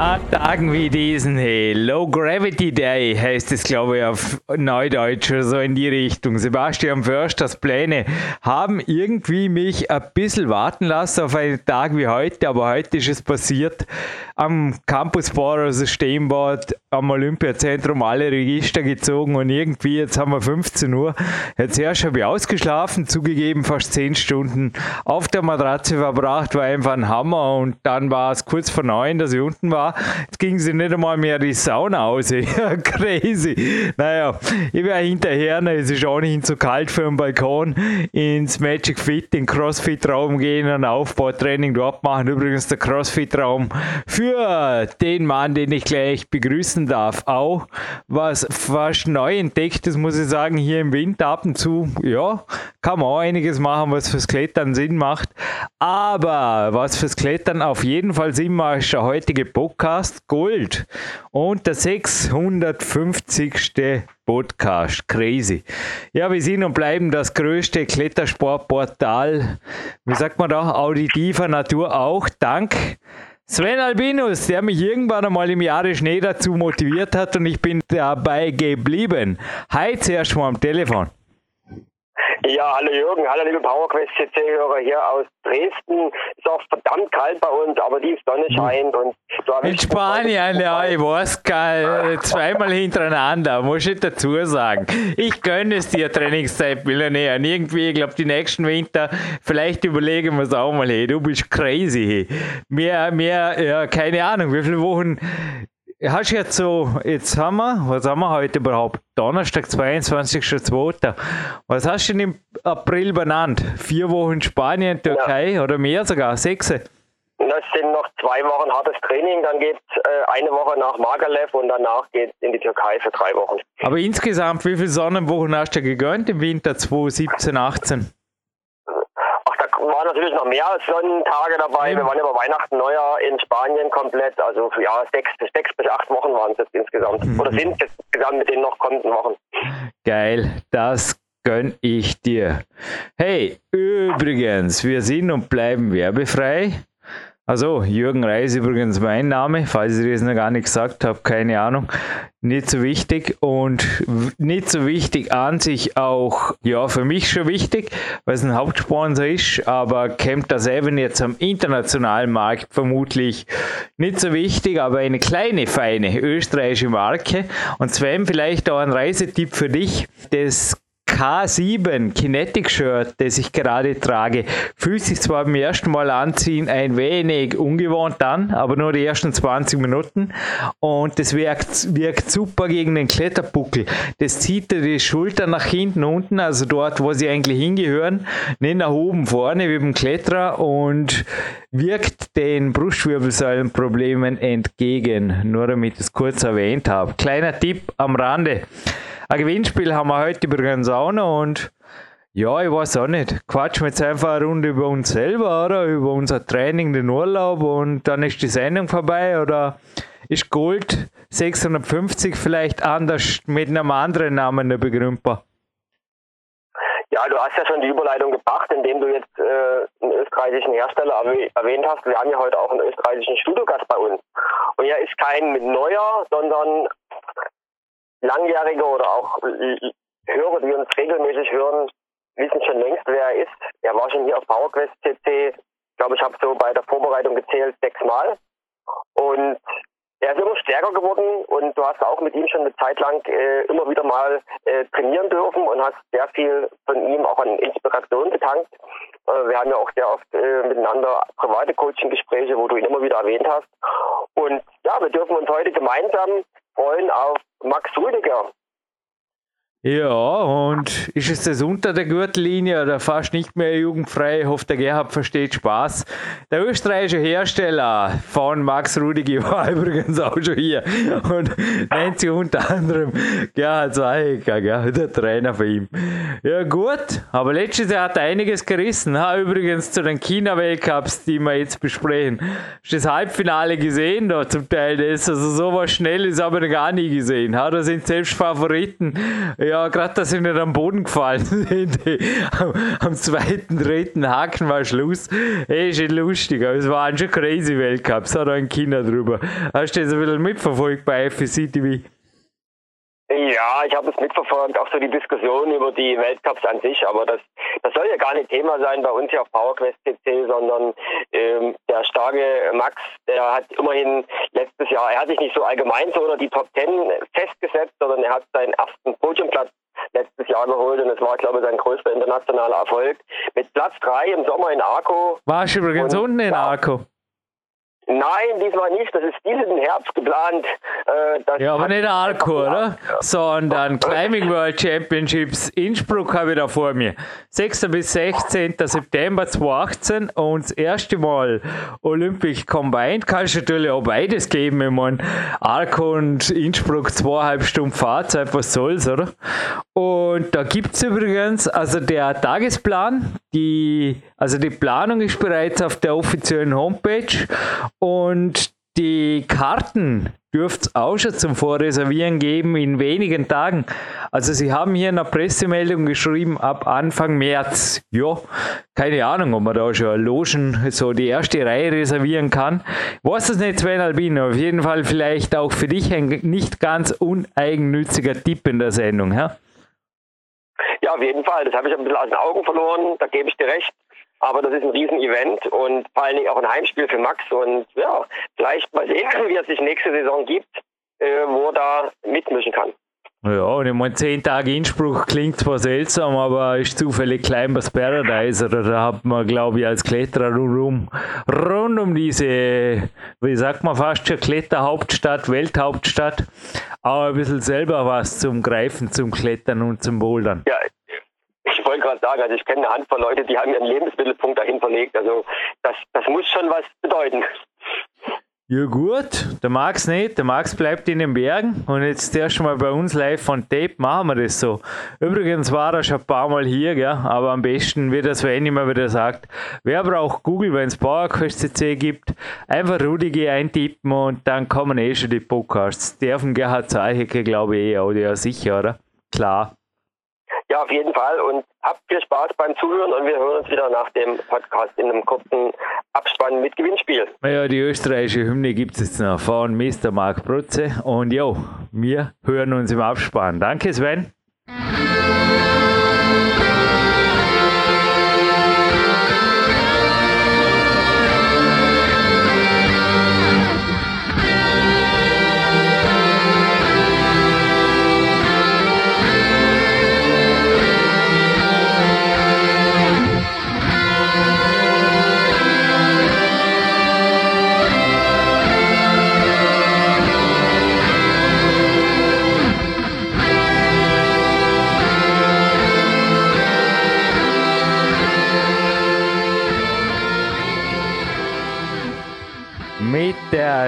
An Tagen wie diesen, hey, Low Gravity Day heißt es, glaube ich, auf Neudeutsch oder so in die Richtung. Sebastian Försters Pläne haben irgendwie mich ein bisschen warten lassen auf einen Tag wie heute, aber heute ist es passiert. Am Campus Bar, also Steenbad, am Olympiazentrum alle Register gezogen und irgendwie, jetzt haben wir 15 Uhr, jetzt erst habe ich ausgeschlafen, zugegeben fast 10 Stunden auf der Matratze verbracht, war einfach ein Hammer und dann war es kurz vor neun, dass ich unten war Jetzt ging sie nicht einmal mehr die Sauna aus. Crazy. Naja, ich wäre hinterher, ne, es ist ohnehin zu kalt für den Balkon, ins Magic Fit, den Crossfit-Raum gehen, ein Aufbautraining dort machen. Übrigens der Crossfit-Raum für den Mann, den ich gleich begrüßen darf, auch was fast neu entdeckt ist, muss ich sagen, hier im Winter ab und zu, ja, kann man auch einiges machen, was fürs Klettern Sinn macht. Aber was fürs Klettern auf jeden Fall Sinn macht, ist der heutige Bock Podcast Gold und der 650. Podcast. Crazy. Ja, wir sind und bleiben das größte Klettersportportal, wie sagt man da, auditiver Natur auch. Dank Sven Albinus, der mich irgendwann einmal im Jahre Schnee dazu motiviert hat und ich bin dabei geblieben. Hi, zuerst mal am Telefon. Ja, hallo Jürgen, hallo liebe PowerQuest CC-Hörer hier aus Dresden. Ist auch verdammt kalt bei uns, aber die Sonne hm. scheint und In Spanien, ja, ich weiß zweimal hintereinander, muss ich dazu sagen. Ich gönne es dir, Trainingszeit Millionär. Und irgendwie, ich glaube, die nächsten Winter, vielleicht überlegen wir es auch mal, hey, du bist crazy. Hey. Mehr, mehr, ja, keine Ahnung, wie viele Wochen Hast du jetzt so, jetzt haben wir, was haben wir heute überhaupt? Donnerstag, 22.02. Was hast du denn im April benannt? Vier Wochen Spanien, Türkei ja. oder mehr sogar? Sechs? Das sind noch zwei Wochen hartes Training, dann geht äh, eine Woche nach Magalev und danach geht es in die Türkei für drei Wochen. Aber insgesamt, wie viele Sonnenwochen hast du gegönnt im Winter 2017, 18? Waren natürlich noch mehr Sonnentage dabei. Ja. Wir waren über Weihnachten, Neujahr in Spanien komplett. Also ja, sechs, sechs bis acht Wochen waren es jetzt insgesamt. Mhm. Oder sind es insgesamt mit den noch kommenden Wochen. Geil, das gönn ich dir. Hey, übrigens, wir sind und bleiben werbefrei. Also, Jürgen Reis übrigens mein Name, falls ich das noch gar nicht gesagt habe, keine Ahnung. Nicht so wichtig und nicht so wichtig an sich auch, ja, für mich schon wichtig, weil es ein Hauptsponsor ist, aber kommt das eben jetzt am internationalen Markt vermutlich nicht so wichtig, aber eine kleine, feine österreichische Marke. Und Sven, vielleicht auch ein Reisetipp für dich. Das K7 Kinetic Shirt, das ich gerade trage, fühlt sich zwar beim ersten Mal anziehen ein wenig ungewohnt an, aber nur die ersten 20 Minuten und das wirkt, wirkt super gegen den Kletterbuckel. Das zieht die Schulter nach hinten unten, also dort, wo sie eigentlich hingehören, nicht nach oben vorne wie beim Kletterer und wirkt den Brustwirbelsäulenproblemen entgegen. Nur damit ich es kurz erwähnt habe. Kleiner Tipp am Rande. Ein Gewinnspiel haben wir heute übrigens auch noch und ja, ich weiß auch nicht. Quatschen wir jetzt einfach eine Runde über uns selber, oder? Über unser Training, den Urlaub und dann ist die Sendung vorbei oder ist Gold 650 vielleicht anders mit einem anderen Namen begründbar? Ja, du hast ja schon die Überleitung gebracht, indem du jetzt äh, einen österreichischen Hersteller erwähnt hast. Wir haben ja heute auch einen österreichischen Studiogast bei uns. Und er ist kein neuer, sondern Langjährige oder auch Hörer, die uns regelmäßig hören, wissen schon längst, wer er ist. Er war schon hier auf PowerQuest CC, ich glaube, ich habe so bei der Vorbereitung gezählt, sechsmal. Und er ist immer stärker geworden und du hast auch mit ihm schon eine Zeit lang äh, immer wieder mal äh, trainieren dürfen und hast sehr viel von ihm auch an Inspiration getankt. Äh, wir haben ja auch sehr oft äh, miteinander private Coaching-Gespräche, wo du ihn immer wieder erwähnt hast. Und ja, wir dürfen uns heute gemeinsam freuen auf Max Rüdiger. Ja, und ist es das unter der Gürtellinie oder fast nicht mehr jugendfrei? Ich hoffe, der Gerhard versteht Spaß. Der österreichische Hersteller von Max Rudige war übrigens auch schon hier und nennt sich unter anderem Gerhard Zweiger, der Trainer von ihm. Ja, gut, aber letztes Jahr hat er einiges gerissen. Ha, übrigens zu den China-Weltcups, die wir jetzt besprechen. Du das Halbfinale gesehen? Da zum Teil das, also sowas Schnelles habe ich gar nie gesehen. Ha, da sind selbst Favoriten. Ja, gerade, dass sie nicht am Boden gefallen sind. am, am, zweiten, dritten Haken war Schluss. Ey, ist lustig, aber es waren schon crazy Weltcups, hat auch ein Kinder drüber. Hast du das ein bisschen mitverfolgt bei FEC TV? Ja, ich habe es mitverfolgt, auch so die Diskussion über die Weltcups an sich, aber das, das soll ja gar nicht Thema sein bei uns hier auf PowerQuest CC, sondern ähm, der starke Max, der hat immerhin letztes Jahr, er hat sich nicht so allgemein so unter die Top Ten festgesetzt, sondern er hat seinen ersten Podiumplatz letztes Jahr geholt und es war, glaube ich, sein größter internationaler Erfolg. Mit Platz 3 im Sommer in Arco. Warst du übrigens unten in Arco? Nein, diesmal nicht. Das ist diesen Herbst geplant. Äh, ja, aber nicht Arco, oder? Sondern Climbing World Championships Innsbruck habe ich da vor mir. 6. bis 16. September 2018 und das erste Mal Olympic Combined. Kannst du natürlich auch beides geben. Ich meine, Arco und Innsbruck zweieinhalb Stunden Fahrzeit, was soll's, oder? Und da gibt es übrigens, also der Tagesplan, die, also die Planung ist bereits auf der offiziellen Homepage und die Karten dürft es auch schon zum Vorreservieren geben in wenigen Tagen. Also Sie haben hier in der Pressemeldung geschrieben, ab Anfang März. Ja, keine Ahnung, ob man da schon Logen, so die erste Reihe reservieren kann. Was das nicht, Sven Albino? Auf jeden Fall vielleicht auch für dich ein nicht ganz uneigennütziger Tipp in der Sendung. Ja, ja auf jeden Fall. Das habe ich ein bisschen aus den Augen verloren, da gebe ich dir recht. Aber das ist ein Riesenevent und vor allen Dingen auch ein Heimspiel für Max. Und ja, vielleicht mal sehen, wie er sich nächste Saison gibt, äh, wo er da mitmischen kann. Ja, und ich meine, 10 Tage Inspruch klingt zwar seltsam, aber ist zufällig Climbers Paradise. Oder da hat man, glaube ich, als Kletterer rund, rund um diese, wie sagt man fast schon, Kletterhauptstadt, Welthauptstadt, auch ein bisschen selber was zum Greifen, zum Klettern und zum Bouldern. Ja, ich wollte gerade sagen, also ich kenne eine Handvoll Leute, die haben ihren Lebensmittelpunkt dahin verlegt. Also das, das muss schon was bedeuten. Ja gut, der Max nicht, der Max bleibt in den Bergen und jetzt erst mal bei uns live von Tape machen wir das so. Übrigens war er schon ein paar Mal hier, gell? aber am besten wird das, wenn immer wieder sagt, wer braucht Google, wenn es PowerQuest CC gibt, einfach Rudige eintippen und dann kommen eh schon die Podcasts. Der von Gerhard Zeichecke glaube ich eh, oder ja sicher, oder? Klar. Ja, auf jeden Fall und habt viel Spaß beim Zuhören und wir hören uns wieder nach dem Podcast in einem kurzen Abspann mit Gewinnspiel. Ja, die österreichische Hymne gibt es jetzt noch von Mr. Marc Brutze und ja, wir hören uns im Abspann. Danke Sven.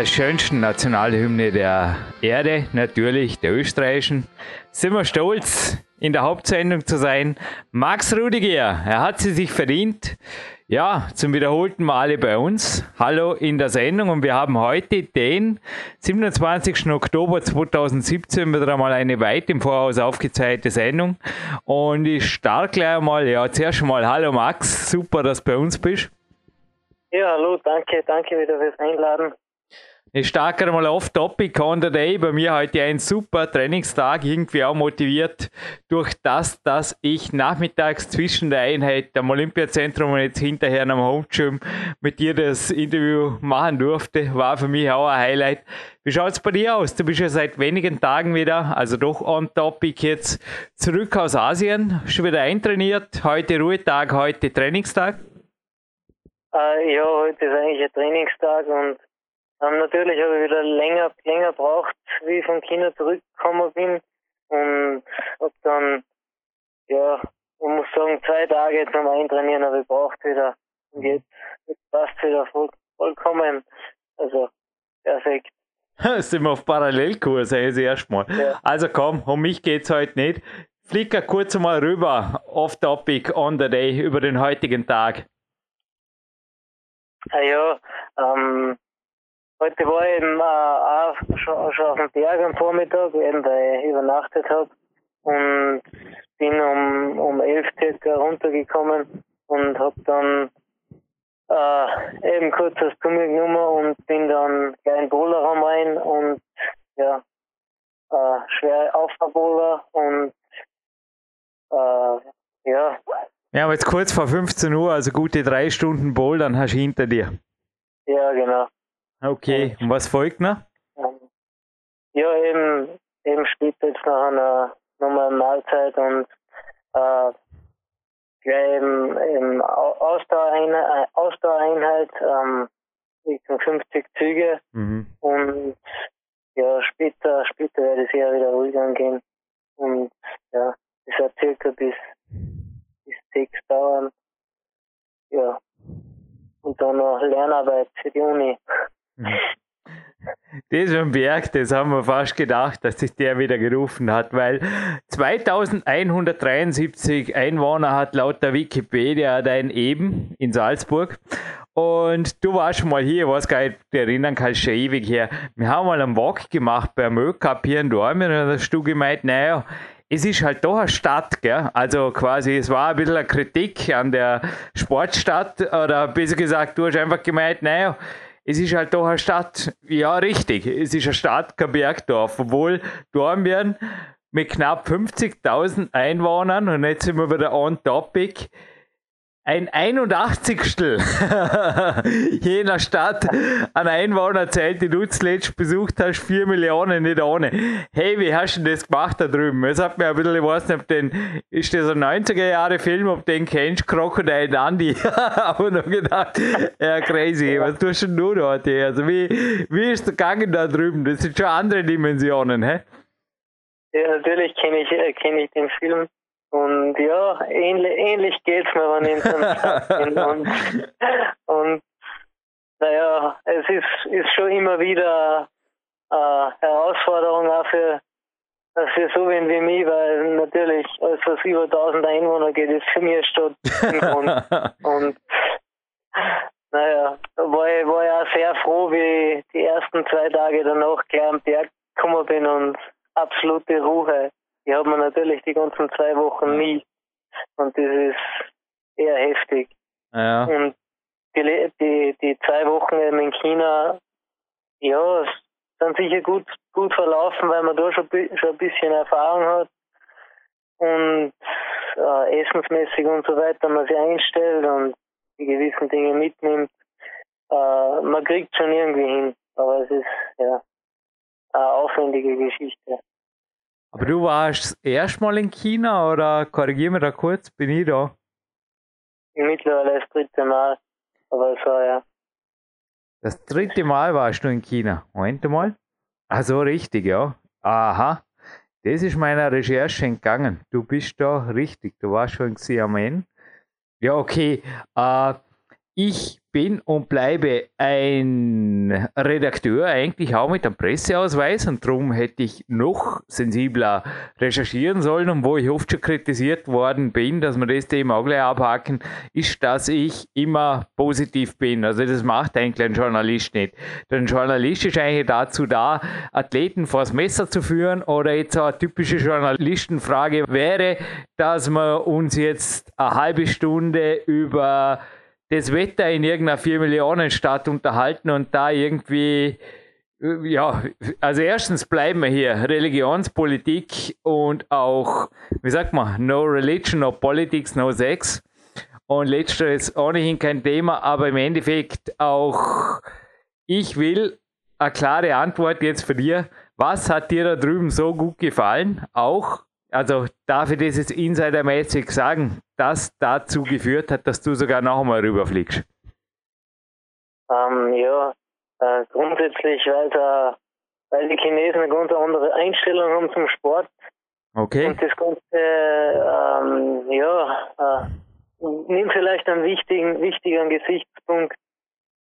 Schönsten Nationalhymne der Erde, natürlich der österreichischen, sind wir stolz, in der Hauptsendung zu sein. Max Rudiger, er hat sie sich verdient. Ja, zum wiederholten Male bei uns. Hallo in der Sendung und wir haben heute den 27. Oktober 2017 wieder einmal eine weit im Voraus aufgezeichnete Sendung. Und ich starte gleich einmal, ja, zuerst mal Hallo Max, super, dass du bei uns bist. Ja, hallo, danke, danke wieder fürs Einladen. Ich starte mal off-topic on the day. Bei mir heute ein super Trainingstag, irgendwie auch motiviert durch das, dass ich nachmittags zwischen der Einheit am Olympiazentrum und jetzt hinterher am Home Gym mit dir das Interview machen durfte. War für mich auch ein Highlight. Wie schaut es bei dir aus? Du bist ja seit wenigen Tagen wieder, also doch on topic jetzt zurück aus Asien, schon wieder eintrainiert. Heute Ruhetag, heute Trainingstag. Äh, ja, heute ist eigentlich ein Trainingstag und ähm, natürlich habe ich wieder länger, länger braucht, wie ich von China zurückgekommen bin. und hab dann, ja, man muss sagen, zwei Tage zum Eintrainieren habe ich braucht wieder. Und jetzt, jetzt passt wieder voll, vollkommen. Also, perfekt. Sind wir auf Parallelkurs, das erstmal. Ja. Also komm, um mich geht's heute nicht. Flicker kurz mal rüber, off topic, on the day, über den heutigen Tag. Ah ja, ähm, heute war ich eben äh, auch schon, schon auf dem Berg am Vormittag, eben weil ich übernachtet habe und bin um, um elf circa runtergekommen und habe dann äh, eben kurz das Tummel genommen und bin dann gleich in Bowlerraum rein und ja, äh, schwer Aufbaubohler und äh, ja. Ja, aber jetzt kurz vor 15 Uhr, also gute drei Stunden Bouldern hast du hinter dir. Ja, genau. Okay, und was folgt noch? Ja, eben, eben später jetzt noch eine, nochmal eine Mahlzeit und äh, gleich eben, eben Ausdauereinheit, Ausdauereinheit ähm, Richtung 50 Züge mhm. und ja, später, später werde es eher wieder ruhig angehen und ja, es wird circa bis, bis sechs dauern. Ja. Und dann noch Lernarbeit für die Uni. Das ist ein Berg, das haben wir fast gedacht, dass sich der wieder gerufen hat, weil 2173 Einwohner hat laut der Wikipedia dein Eben in Salzburg. Und du warst schon mal hier, was gar nicht erinnern kannst, schon ewig her. Wir haben mal einen Walk gemacht bei Möcup hier in Dormen und hast du gemeint, naja, es ist halt doch eine Stadt, gell? Also quasi, es war ein bisschen eine Kritik an der Sportstadt oder besser gesagt, du hast einfach gemeint, naja, es ist halt doch eine Stadt. Ja, richtig, es ist eine Stadt, kein Bergdorf, obwohl Dornbirn mit knapp 50.000 Einwohnern und jetzt sind wir wieder on topic ein 81. jener Stadt an Einwohner zählt, die du zuletzt besucht hast, 4 Millionen nicht ohne. Hey, wie hast du denn das gemacht da drüben? Es hat mir ein bisschen, ich weiß nicht, ob den, ist das ein 90er Jahre Film, ob den kennst, Crocodile Dundee. Aber noch gedacht, ja, crazy, was tust denn du dort hier? Also, wie, wie ist der gegangen da drüben? Das sind schon andere Dimensionen, hä? Ja, natürlich kenne ich, äh, kenn ich den Film. Und ja, ähnlich, ähnlich geht es mir, wenn ich in so einer Stadt bin. Und, und naja, es ist, ist schon immer wieder eine Herausforderung auch für, für so wen wie mich, weil natürlich alles, was über 1000 Einwohner geht, ist für mich eine Stadt. und, und naja, war ich, war ich auch sehr froh, wie ich die ersten zwei Tage danach gleich am Berg gekommen bin und absolute Ruhe die hat man natürlich die ganzen zwei Wochen nie. Und das ist eher heftig. Ja. Und die, die, die zwei Wochen in China, ja, sind sicher gut, gut verlaufen, weil man da schon, schon ein bisschen Erfahrung hat. Und äh, essensmäßig und so weiter, man sich einstellt und die gewissen Dinge mitnimmt. Äh, man kriegt schon irgendwie hin, aber es ist ja eine aufwendige Geschichte. Aber du warst erstmal in China oder korrigier mir da kurz, bin ich da? Mittlerweile das dritte Mal, aber war ja. Das dritte Mal warst du in China. Moment mal. Ach so, richtig, ja. Aha. Das ist meiner Recherche entgangen. Du bist da richtig. Du warst schon in Xiamen. Ja, okay. Äh, ich bin und bleibe ein Redakteur, eigentlich auch mit einem Presseausweis und darum hätte ich noch sensibler recherchieren sollen und wo ich oft schon kritisiert worden bin, dass wir das Thema auch gleich abhaken, ist, dass ich immer positiv bin. Also das macht eigentlich ein Journalist nicht. Denn ein Journalist ist eigentlich dazu da, Athleten vors Messer zu führen oder jetzt eine typische Journalistenfrage wäre, dass wir uns jetzt eine halbe Stunde über das Wetter in irgendeiner 4 Millionen Stadt unterhalten und da irgendwie ja, also erstens bleiben wir hier Religionspolitik und auch, wie sagt man, no religion, no politics, no sex. Und letzteres ohnehin kein Thema, aber im Endeffekt auch, ich will eine klare Antwort jetzt für dir. Was hat dir da drüben so gut gefallen? Auch also darf ich das jetzt insidermäßig sagen, dass dazu geführt hat, dass du sogar noch einmal rüberfliegst? Ähm, ja, äh, grundsätzlich, weil, da, weil die Chinesen eine ganz andere Einstellung haben zum Sport. Okay. Und das Ganze, ähm, ja, äh, nimmt vielleicht einen wichtigen, wichtigen Gesichtspunkt,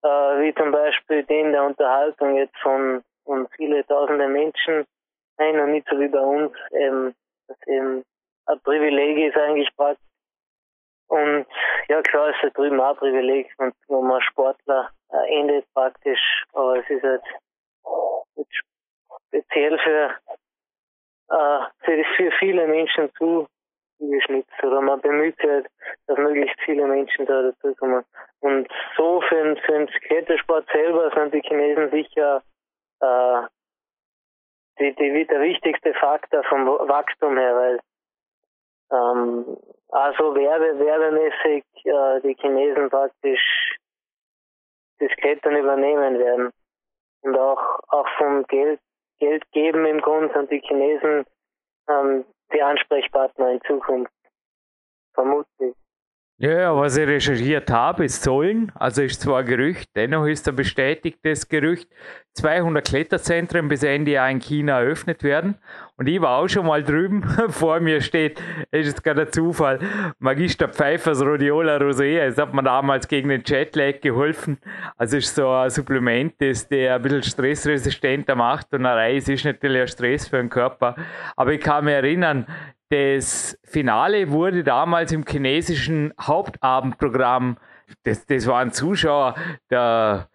äh, wie zum Beispiel den der Unterhaltung jetzt von, von viele tausende Menschen ein und nicht so wie bei uns, ähm, das eben ein Privileg ist eigentlich praktisch. Und ja, klar ist da drüben auch ein Privileg, und wo man Sportler endet praktisch, aber es ist halt speziell für, äh, für, für viele Menschen zugeschnitzt. Oder man bemüht sich halt, dass möglichst viele Menschen da dazukommen. Und so für den, für den Klettersport selber sind die Chinesen sicher äh, die, die, der wichtigste Faktor vom Wachstum her, weil ähm, also werbe, werbemäßig äh, die Chinesen praktisch das Klettern übernehmen werden. Und auch, auch vom Geld, Geld geben im Grunde sind die Chinesen ähm, die Ansprechpartner in Zukunft. Vermutlich. Ja, was ich recherchiert habe, ist sollen, also ist zwar ein Gerücht, dennoch ist ein bestätigtes Gerücht, 200 Kletterzentren bis Ende Jahr in China eröffnet werden. Und ich war auch schon mal drüben, vor mir steht, ist jetzt gerade ein Zufall, Magister Pfeifers Rhodiola Rosea, das hat man damals gegen den Jetlag geholfen. Also ist so ein Supplement, das der ein bisschen stressresistenter macht und eine Reise ist natürlich ein Stress für den Körper. Aber ich kann mich erinnern, das Finale wurde damals im chinesischen Hauptabendprogramm, das, das waren Zuschauer, der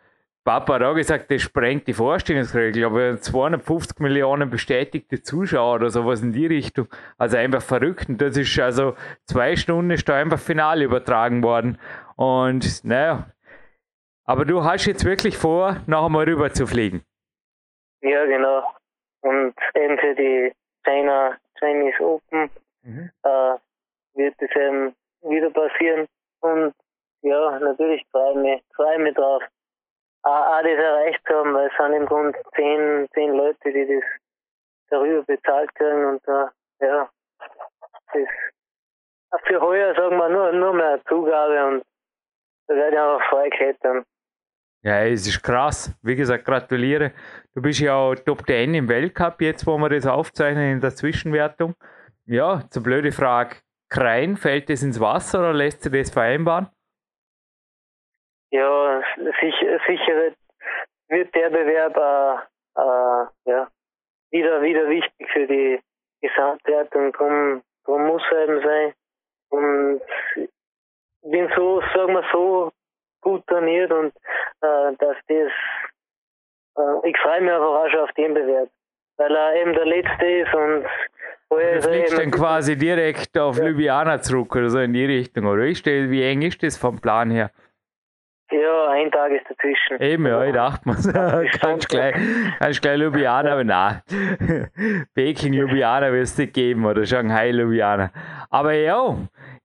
Papa hat auch gesagt, das sprengt die Vorstellungsregel. Glaube, 250 Millionen bestätigte Zuschauer oder sowas in die Richtung. Also einfach verrückt. Und das ist also zwei Stunden ist da einfach Finale übertragen worden. Und naja, aber du hast jetzt wirklich vor, noch einmal rüber zu fliegen. Ja, genau. Und eben für die China Chinese Open mhm. äh, wird es eben wieder passieren. Und ja, natürlich freue ich mich, freue mich drauf, auch, das erreicht zu haben, weil es sind im Grunde zehn, zehn Leute, die das darüber bezahlt kriegen und äh, ja, das für heuer sagen wir nur, nur mehr Zugabe und da werde ich einfach frei klettern. Ja, es ist krass. Wie gesagt, gratuliere. Du bist ja auch Top 10 im Weltcup jetzt, wo wir das aufzeichnen in der Zwischenwertung. Ja, zur blöde Frage. Krein, fällt das ins Wasser oder lässt sich das vereinbaren? Ja, sicher, sicher wird der Bewerb äh, äh, ja, wieder, wieder wichtig für die Gesamtwertung. Drum, drum muss er eben sein. Und bin so, sagen wir so, gut trainiert und äh, dass das, äh, ich freue mich einfach auch schon auf den Bewerb, weil er eben der Letzte ist und Du fliegst dann quasi direkt auf ja. Ljubljana zurück oder so in die Richtung, oder? wie eng ist das vom Plan her? Ja, ein Tag ist dazwischen. Eben, ja, ich dachte mir, kannst gleich, kannst gleich Ljubljana, aber nein. Peking Ljubljana wirst du nicht geben oder Shanghai Ljubljana. Aber ja,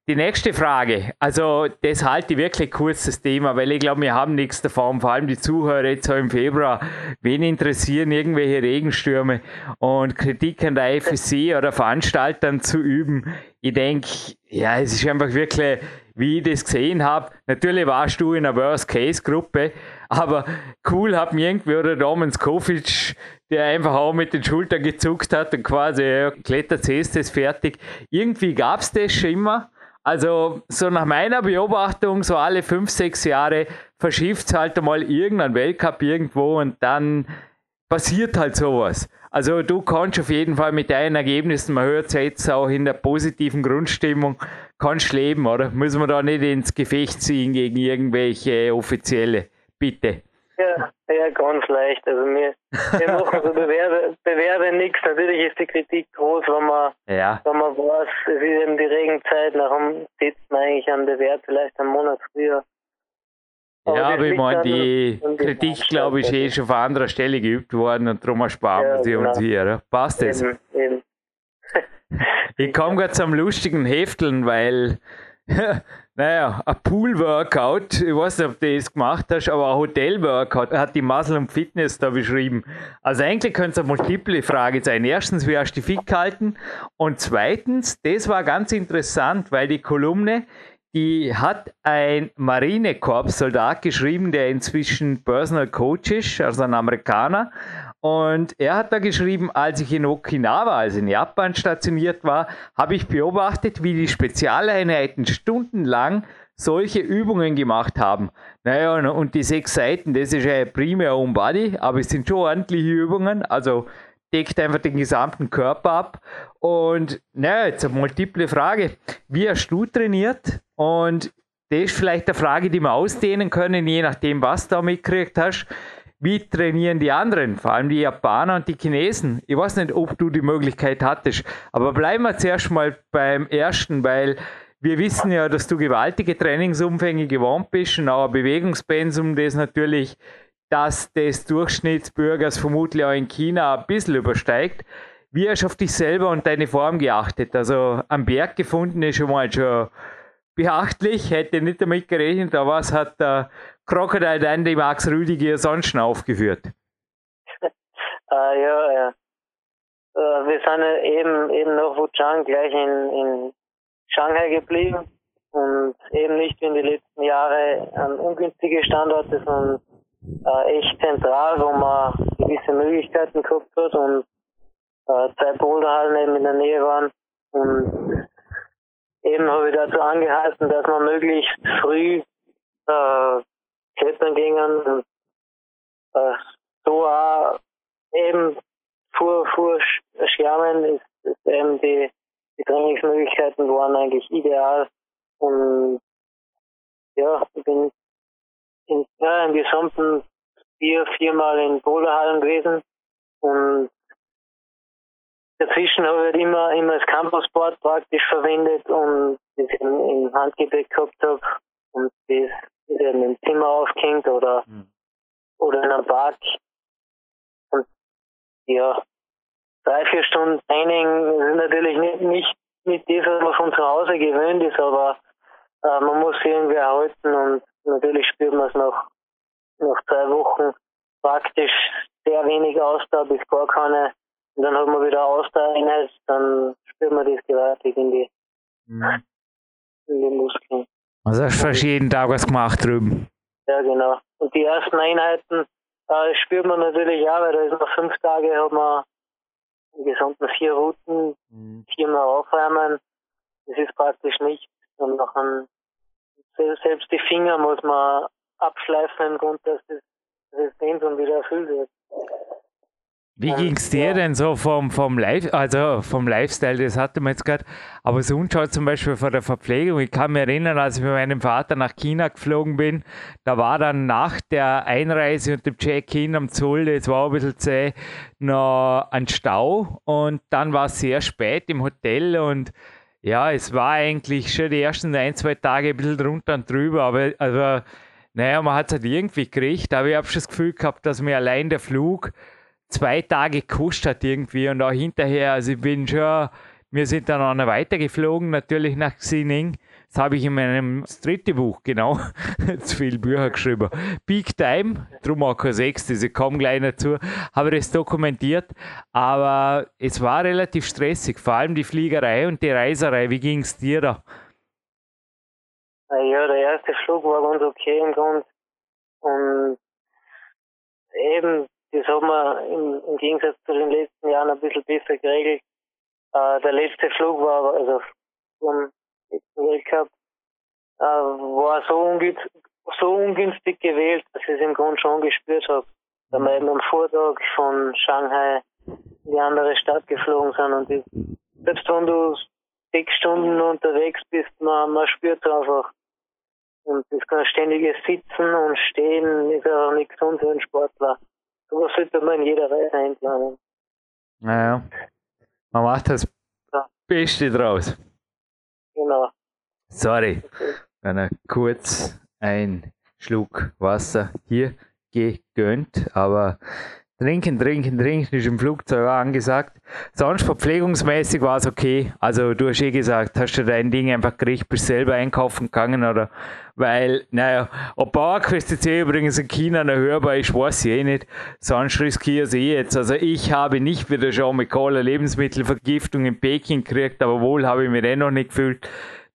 die nächste Frage, also das halte ich wirklich kurz das Thema, weil ich glaube, wir haben nichts davon, vor allem die Zuhörer jetzt auch im Februar, wen interessieren irgendwelche Regenstürme? Und Kritik an der FSC oder Veranstaltern zu üben. Ich denke, ja, es ist einfach wirklich, wie ich das gesehen habe, natürlich warst du in einer Worst-Case-Gruppe, aber cool hat mir irgendwie oder Roman Skovic, der einfach auch mit den Schultern gezuckt hat und quasi, ja, klettert ist das fertig. Irgendwie gab es das schon immer also, so nach meiner Beobachtung, so alle fünf, sechs Jahre verschifft es halt einmal irgendein Weltcup irgendwo und dann passiert halt sowas. Also, du kannst auf jeden Fall mit deinen Ergebnissen, man hört es jetzt auch in der positiven Grundstimmung, kannst leben, oder? Müssen wir da nicht ins Gefecht ziehen gegen irgendwelche Offizielle? Bitte. Ja, ja, ganz leicht. Also wir, wir machen so Bewerbe, Bewerbe nichts. Natürlich ist die Kritik groß, wenn man, ja. wenn man weiß, es ist eben die Regenzeit, darum sitzt man eigentlich an Bewerb vielleicht einen Monat früher. Aber ja, aber ich meine, die Kritik, glaube ich, ist eh schon von anderer Stelle geübt worden und darum sparen wir ja, sie genau. uns hier. Passt das? Eben, eben. ich komme gerade zum lustigen Hefteln, weil naja, ein Pool-Workout, ich weiß nicht, ob du das gemacht hast, aber ein Hotel-Workout hat die Muscle und Fitness da beschrieben. Also eigentlich könnte es eine multiple Frage sein. Erstens, wie hast du fit gehalten? Und zweitens, das war ganz interessant, weil die Kolumne, die hat ein Marinekorps-Soldat geschrieben, der inzwischen Personal Coach ist, also ein Amerikaner. Und er hat da geschrieben, als ich in Okinawa, also in Japan stationiert war, habe ich beobachtet, wie die Spezialeinheiten stundenlang solche Übungen gemacht haben. Naja, und die sechs Seiten, das ist ja primär um Body, aber es sind schon ordentliche Übungen, also deckt einfach den gesamten Körper ab. Und naja, jetzt eine multiple Frage. Wie hast du trainiert? Und das ist vielleicht eine Frage, die wir ausdehnen können, je nachdem, was du da mitgekriegt hast. Wie trainieren die anderen, vor allem die Japaner und die Chinesen? Ich weiß nicht, ob du die Möglichkeit hattest, aber bleiben wir zuerst mal beim ersten, weil wir wissen ja, dass du gewaltige Trainingsumfänge gewohnt bist und auch ein Bewegungspensum, das natürlich das des Durchschnittsbürgers vermutlich auch in China ein bisschen übersteigt. Wie hast du auf dich selber und deine Form geachtet? Also am Berg gefunden ist schon mal schon beachtlich, hätte nicht damit gerechnet, aber was hat der Crocodile Dandy Max Rüdiger sonst aufgeführt? äh, ja, ja. Äh, wir sind eben, eben nach Wuchang gleich in, in Shanghai geblieben und eben nicht wie in den letzten Jahren an ungünstige Standorte, sondern äh, echt zentral, wo man gewisse Möglichkeiten gehabt hat und äh, zwei Boulderhallen eben in der Nähe waren und eben habe ich dazu angehalten, dass man möglichst früh äh, klettern gingen und äh, so auch eben vor, vor Schwärmen ist, ist eben die, die Trainingsmöglichkeiten waren eigentlich ideal. Und ja, ich bin in, ja, im gesamten vier, viermal in Boulderhallen gewesen. Und Dazwischen habe ich halt immer, immer das Campusboard praktisch verwendet und das im, im Handgepäck gehabt habe und das ist eben im Zimmer aufgehängt oder, mhm. oder in einem Park. Und ja, drei, vier Stunden Training ist natürlich nicht, nicht, nicht das, was man von zu Hause gewöhnt ist, aber äh, man muss irgendwie erhalten und natürlich spürt man es nach, nach zwei Wochen praktisch sehr wenig Ausdauer bis gar keine und dann hat man wieder Ausdauereinheit, dann spürt man das gewaltig in die, mhm. in die Muskeln. Also hast du fast jeden Tag was gemacht drüben. Ja, genau. Und die ersten Einheiten äh, spürt man natürlich auch, weil da ist noch fünf Tage, hat man im gesamten vier Routen, mhm. viermal aufwärmen. Das ist praktisch nichts. Und nachher, selbst die Finger muss man abschleifen im Grund, dass das Resistenzum wieder erfüllt wird. Wie ging es dir denn so vom, vom, Life, also vom Lifestyle, das hatten wir jetzt gerade, aber so unschaut zum Beispiel von der Verpflegung. Ich kann mich erinnern, als ich mit meinem Vater nach China geflogen bin, da war dann nach der Einreise und dem Check-in am Zoll, das war ein bisschen zäh, noch ein Stau. Und dann war es sehr spät im Hotel und ja, es war eigentlich schon die ersten ein, zwei Tage ein bisschen drunter und drüber, aber also, naja, man hat es halt irgendwie gekriegt, aber ich habe schon das Gefühl gehabt, dass mir allein der Flug zwei Tage gekostet hat irgendwie und auch hinterher, also ich bin schon, wir sind dann auch noch weitergeflogen, natürlich nach Xining. Das habe ich in meinem das dritte Buch, genau, zu viele Bücher geschrieben. Peak Time, drum auch kein sechstes, ich komme gleich dazu, habe das dokumentiert, aber es war relativ stressig, vor allem die Fliegerei und die Reiserei. Wie ging es dir da? Ja, der erste Flug war ganz okay Grund. Und eben das haben wir im, im Gegensatz zu den letzten Jahren ein bisschen besser geregelt. Äh, der letzte Flug war, also vom letzten Weltcup, äh, war so, ungü so ungünstig gewählt, dass ich es im Grunde schon gespürt habe. Weil wir eben am Vortag von Shanghai in die andere Stadt geflogen sind und die, selbst wenn du sechs Stunden unterwegs bist, man, man spürt einfach. Und das ständige Sitzen und Stehen ist auch nicht gesund für einen Sportler. Sowas sollte man in jeder Reise einplanen. Naja, man macht das ja. Beste draus. Genau. Sorry, okay. kurz ein Schluck Wasser hier gegönnt, aber Trinken, trinken, trinken ist im Flugzeug angesagt. Sonst verpflegungsmäßig war es okay. Also du hast eh gesagt, hast du dein Ding einfach gekriegt, bist selber einkaufen gegangen oder weil, naja, ob Bauerquest eh übrigens in China noch hörbar ist, weiß ich eh nicht. Sonst riskiere ich eh jetzt. Also ich habe nicht wieder schon mit Cola Lebensmittelvergiftung in Peking gekriegt, aber wohl habe ich mich eh noch nicht gefühlt.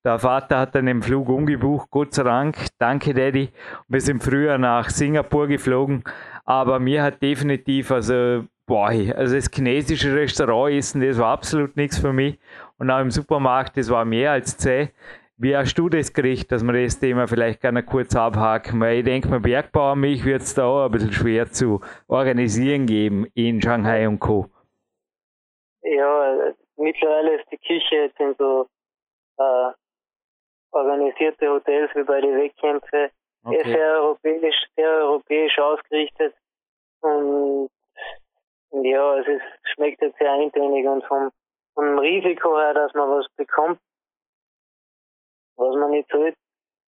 Der Vater hat dann den Flug umgebucht, Gott sei Dank. Danke, Daddy. Wir sind früher nach Singapur geflogen. Aber mir hat definitiv, also boah, also das chinesische Restaurant essen, das war absolut nichts für mich. Und auch im Supermarkt, das war mehr als zäh. Wie hast du das Gericht, dass wir das Thema vielleicht gerne kurz abhaken? Weil ich denke, mein Bergbauernmilch wird es da auch ein bisschen schwer zu organisieren geben in Shanghai und Co. Ja, mittlerweile ist die Küche jetzt in so äh, organisierte Hotels wie bei den Wettkämpfen okay. sehr europäisch, sehr europäisch ausgerichtet. Und, ja, es ist, schmeckt jetzt sehr eintönig und vom, vom Risiko her, dass man was bekommt, was man nicht so ist,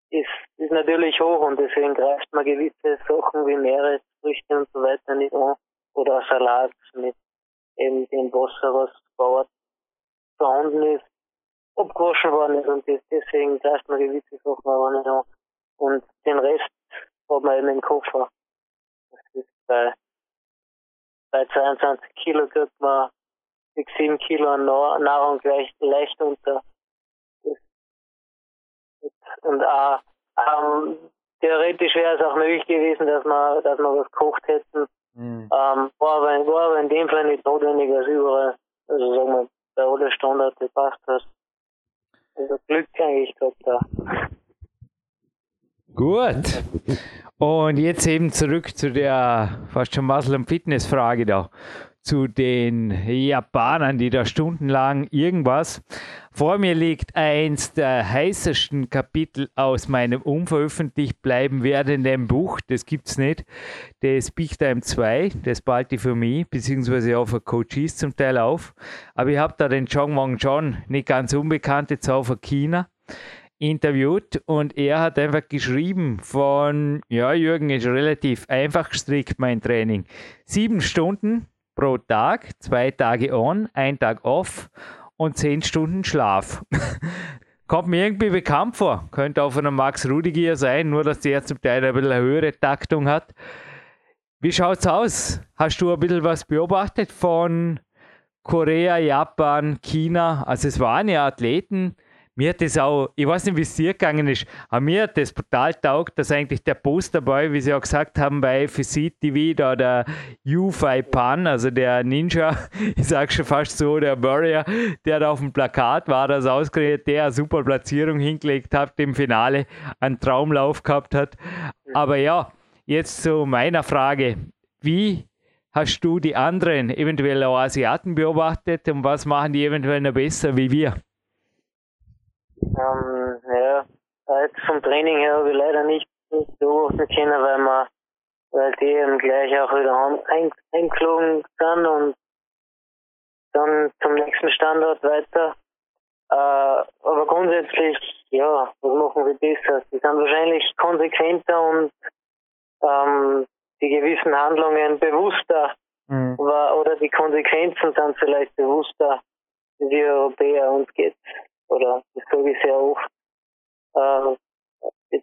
ist natürlich hoch und deswegen greift man gewisse Sachen wie Meeresfrüchte und so weiter nicht an oder Salat mit eben dem Wasser, was Ort vorhanden ist, abgewaschen worden ist und deswegen greift man gewisse Sachen aber nicht an. Und den Rest hat man eben im Koffer. Das ist bei, bei 22 Kilo kriegt man 6, 7 Kilo an Nahrung leicht, leicht unter und auch, ähm, theoretisch wäre es auch möglich gewesen, dass wir, dass wir was gekocht hätten. Mhm. Ähm, war, aber, war aber in dem Fall nicht notwendig, als überall, also sagen wir, bei allen Standards gepasst hat. Also Glück eigentlich gehabt da. Gut. Und jetzt eben zurück zu der fast schon Muscle- und Fitness-Frage da zu den Japanern, die da stundenlang irgendwas. Vor mir liegt eins der heißesten Kapitel aus meinem unveröffentlicht bleiben werdenden Buch. Das gibt es nicht. Das Big Time 2, das bald die für mich, beziehungsweise auch für Coaches zum Teil auf. Aber ich habe da den Chong Wang John, nicht ganz unbekannt, jetzt auch für China interviewt und er hat einfach geschrieben von, ja, Jürgen ist relativ einfach gestrickt, mein Training. Sieben Stunden pro Tag, zwei Tage on, ein Tag off und zehn Stunden Schlaf. Kommt mir irgendwie bekannt vor. Könnte auch von einem Max Rudiger sein, nur dass der zum Teil ein bisschen eine höhere Taktung hat. Wie schaut's aus? Hast du ein bisschen was beobachtet von Korea, Japan, China? Also es waren ja Athleten, mir hat das auch, ich weiß nicht, wie es dir gegangen ist, aber mir hat das brutal taugt, dass eigentlich der Posterboy, wie sie auch gesagt haben bei FCC TV, da der U-Fi Pan, also der Ninja, ich sag schon fast so, der Warrior, der da auf dem Plakat war, das ausgerechnet, der eine super Platzierung hingelegt hat, im Finale einen Traumlauf gehabt hat. Aber ja, jetzt zu meiner Frage. Wie hast du die anderen, eventuell auch Asiaten beobachtet und was machen die eventuell noch besser wie wir? Ähm, ja, jetzt vom Training her habe ich leider nicht, beobachten können, weil wir, weil die eben gleich auch wieder ein, eingeflogen sind und dann zum nächsten Standort weiter. Äh, aber grundsätzlich, ja, was machen wir besser? Die sind wahrscheinlich konsequenter und ähm, die gewissen Handlungen bewusster mhm. oder die Konsequenzen sind vielleicht bewusster wie die Europäer. Uns geht oder das sage ich sehr oft, äh,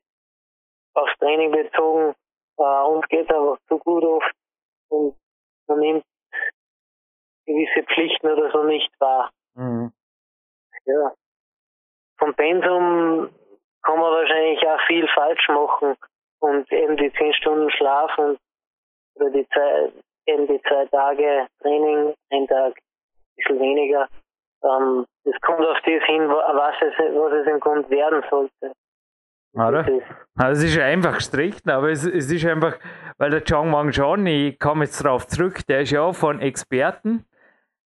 aufs Training bezogen, äh, uns geht einfach zu gut oft und man nimmt gewisse Pflichten oder so nicht wahr. Mhm. Ja. Vom Pensum kann man wahrscheinlich auch viel falsch machen und eben die zehn Stunden schlafen oder die zwei, eben die zwei Tage Training, ein Tag ein bisschen weniger, ähm, es kommt auf das hin, was es, was es im Grunde werden sollte. Oder? Also es ist einfach gestrichen, aber es, es ist einfach, weil der Chong Wang John, ich komme jetzt darauf zurück, der ist ja auch von Experten,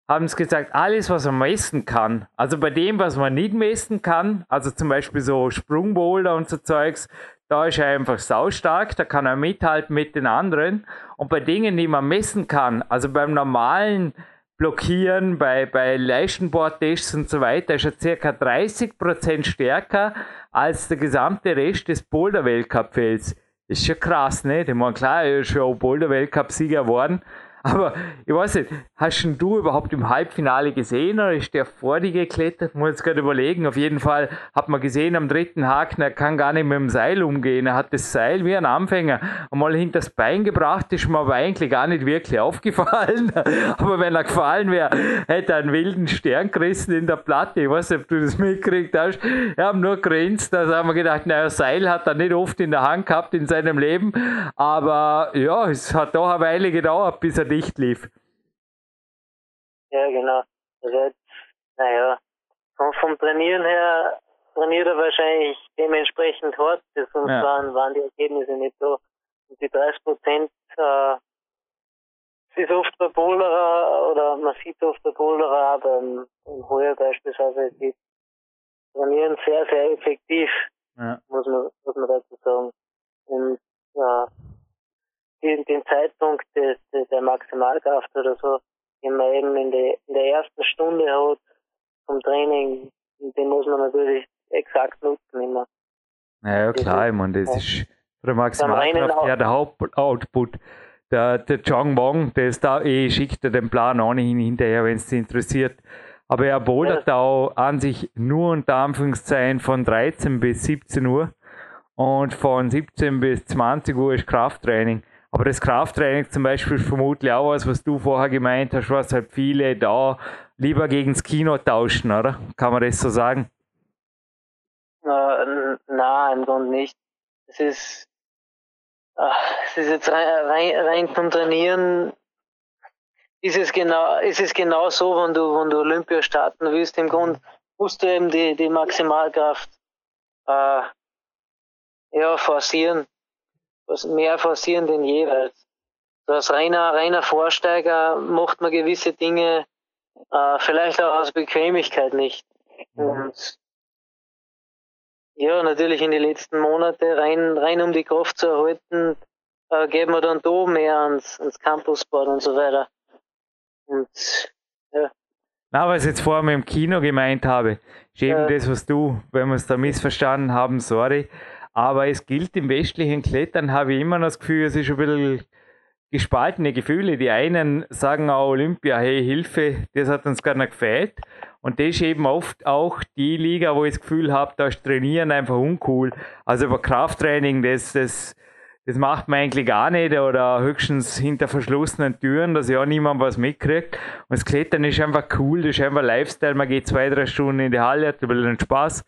haben es gesagt, alles, was er messen kann, also bei dem, was man nicht messen kann, also zum Beispiel so Sprungboulder und so Zeugs, da ist er einfach saustark, da kann er mithalten mit den anderen. Und bei Dingen, die man messen kann, also beim normalen blockieren bei, bei Leistenbordtests und so weiter, ist er circa 30% stärker als der gesamte Rest des Boulder-Weltcup-Felds. Ist schon krass, ne? Ich meine, klar, er ist schon Boulder-Weltcup-Sieger geworden, aber ich weiß nicht, hast du überhaupt im Halbfinale gesehen oder ist der vor dir geklettert? Muss jetzt gerade überlegen. Auf jeden Fall hat man gesehen am dritten Haken, er kann gar nicht mit dem Seil umgehen. Er hat das Seil wie ein Anfänger einmal hinter das Bein gebracht, ist mir aber eigentlich gar nicht wirklich aufgefallen. aber wenn er gefallen wäre, hätte er einen wilden Stern gerissen in der Platte. Ich weiß nicht, ob du das mitgekriegt hast. Wir haben nur grinst, da haben wir gedacht, naja, Seil hat er nicht oft in der Hand gehabt in seinem Leben. Aber ja, es hat doch eine Weile gedauert, bis er dicht lief. Ja, genau. Also jetzt, naja, vom, vom Trainieren her trainiert er wahrscheinlich dementsprechend hart, sonst ja. waren, waren die Ergebnisse nicht so. Und die 30 Prozent, äh, es ist oft bei Boulderer, oder man sieht oft bei Boulderer, aber im, im Heuer beispielsweise, die trainieren sehr, sehr effektiv, ja. muss, man, muss man dazu sagen. Und ja, den, den Zeitpunkt des, des, der Maximalkraft oder so, man eben in, de, in der ersten Stunde hat vom Training, den muss man natürlich exakt nutzen immer. Ja, klar, ich meine, das ist der Maximalkraft ja der Hauptoutput. Der, der Chong Wong, der ist da eh, schickt er den Plan ohnehin hinterher, wenn es dich interessiert. Aber er bouldert ja. auch an sich nur unter Anführungszeichen von 13 bis 17 Uhr und von 17 bis 20 Uhr ist Krafttraining. Aber das Krafttraining zum Beispiel ist vermutlich auch was, was du vorher gemeint hast, was halt viele da lieber gegen das Kino tauschen, oder? Kann man das so sagen? Äh, nein, und nicht. Es ist, ach, es ist jetzt rein, rein, rein zum Trainieren, ist es genau, ist es genau so, wenn du, wenn du Olympia starten willst, im Grunde musst du eben die, die Maximalkraft, äh, ja, forcieren. Was mehr forcieren denn jeweils. So als reiner, reiner Vorsteiger macht man gewisse Dinge, äh, vielleicht auch aus Bequemlichkeit nicht. Mhm. Und ja, natürlich in die letzten Monate rein, rein um die Kraft zu erhalten, äh, geben wir dann da mehr ans, ans Campusboard und so weiter. Und ja. Na, was ich jetzt vorher mit dem Kino gemeint habe, ist eben ja. das, was du, wenn wir es da missverstanden haben, sorry. Aber es gilt im westlichen Klettern, habe ich immer noch das Gefühl, es ist ein bisschen gespaltene Gefühle. Die einen sagen auch Olympia, hey, Hilfe, das hat uns gar nicht gefällt. Und das ist eben oft auch die Liga, wo ich das Gefühl habe, da ist Trainieren einfach uncool. Also über Krafttraining, das, das, das macht man eigentlich gar nicht oder höchstens hinter verschlossenen Türen, dass ja niemand was mitkriegt. Und das Klettern ist einfach cool, das ist einfach Lifestyle. Man geht zwei, drei Stunden in die Halle, hat ein bisschen Spaß.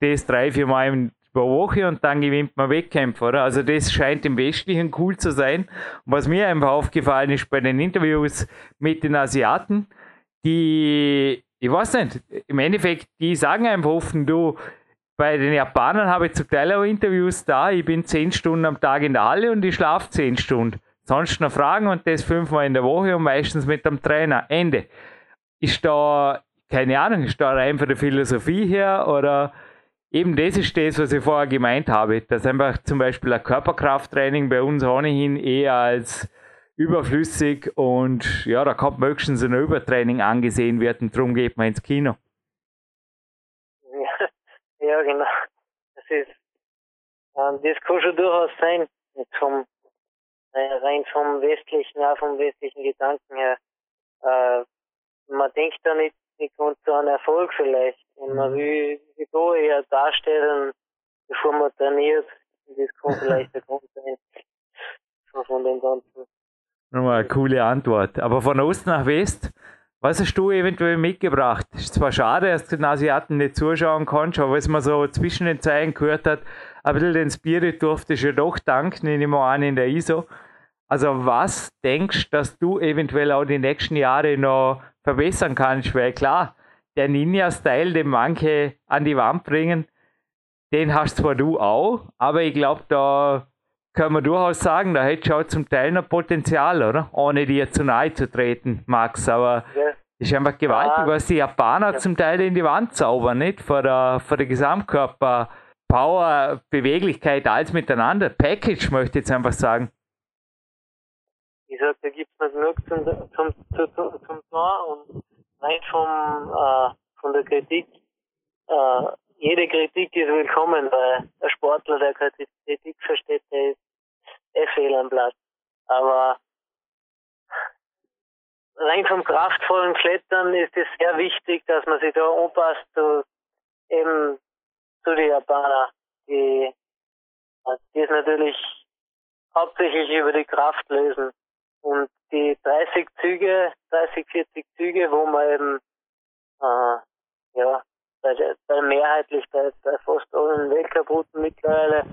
Das drei, vier Mal pro Woche und dann gewinnt man Wettkämpfe, oder? Also das scheint im Westlichen cool zu sein. Was mir einfach aufgefallen ist bei den Interviews mit den Asiaten, die ich weiß nicht, im Endeffekt, die sagen einfach offen, du, bei den Japanern habe ich zum Teil auch Interviews da, ich bin zehn Stunden am Tag in der Halle und ich schlafe zehn Stunden. Sonst noch Fragen und das fünfmal in der Woche und meistens mit dem Trainer. Ende. Ist da, keine Ahnung, ist da einfach die Philosophie her oder eben das ist das, was ich vorher gemeint habe, dass einfach zum Beispiel ein Körperkrafttraining bei uns ohnehin eher als überflüssig und ja, da kann möglichst ein Übertraining angesehen werden, darum geht man ins Kino. Ja, ja genau. Das ist, ähm, das kann schon durchaus sein, vom, äh, rein vom westlichen, auch vom westlichen Gedanken her. Äh, man denkt da nicht, nicht ganz so an Erfolg vielleicht. Und man mhm. will sich da eher darstellen, bevor man trainiert. Und das kann vielleicht der Grund sein von dem Ganzen. Nochmal eine coole Antwort. Aber von Ost nach West, was hast du eventuell mitgebracht? Ist zwar schade, dass du den Asiaten nicht zuschauen kannst, aber was man so zwischen den Zeilen gehört hat, ein bisschen den Spirit durfte ich ja doch danken, nehme ich mal an, in der ISO. Also was denkst du, dass du eventuell auch die nächsten Jahre noch verbessern kannst? Weil klar, der Ninja-Style, den manche an die Wand bringen, den hast zwar du auch, aber ich glaube, da kann man durchaus sagen, da hätte schon zum Teil noch Potenzial, oder? Ohne dir zu nahe zu treten, Max. Aber ja. ist einfach gewaltig, ja. was die Japaner ja. zum Teil in die Wand zaubern, nicht? Vor der, vor der Gesamtkörper, Power, Beweglichkeit, alles miteinander. Package möchte ich jetzt einfach sagen. Ich sag, da gibt es genug zum, zum, zum, zum, zum und rein vom, äh, von der Kritik äh, jede Kritik ist willkommen, weil der Sportler, der Kritik versteht, der ist eh fehl am Platz. Aber rein vom kraftvollen Klettern ist es sehr wichtig, dass man sich da anpasst zu, eben zu den Japaner, die, die es natürlich hauptsächlich über die Kraft lösen. Und die 30 Züge, 30, 40 Züge, wo man eben, äh, ja, bei, der, bei mehrheitlich bei, bei fast allen Weltcuprouten mittlerweile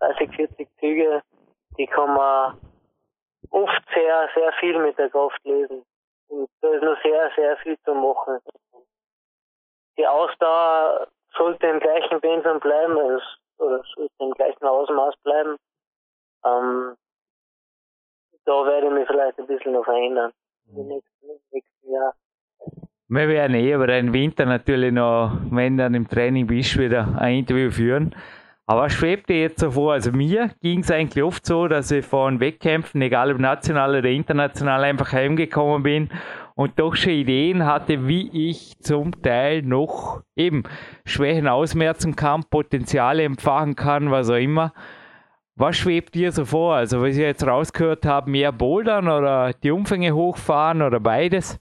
30, 40 Züge, die kann man oft sehr, sehr viel mit der Kraft lösen. Und da ist noch sehr, sehr viel zu machen. Die Ausdauer sollte im gleichen Pensum bleiben, also, oder sollte im gleichen Ausmaß bleiben. Ähm, da werde ich mich vielleicht ein bisschen noch verändern. Im nächsten, im nächsten Jahr. Wir werden eh über den Winter natürlich noch, wenn dann im Training bist, wieder ein Interview führen. Aber was schwebt dir jetzt so vor? Also mir ging es eigentlich oft so, dass ich von Wettkämpfen, egal ob national oder international, einfach heimgekommen bin und doch schon Ideen hatte, wie ich zum Teil noch eben Schwächen ausmerzen kann, Potenziale empfangen kann, was auch immer. Was schwebt dir so vor? Also, was ich jetzt rausgehört habe, mehr Bouldern oder die Umfänge hochfahren oder beides?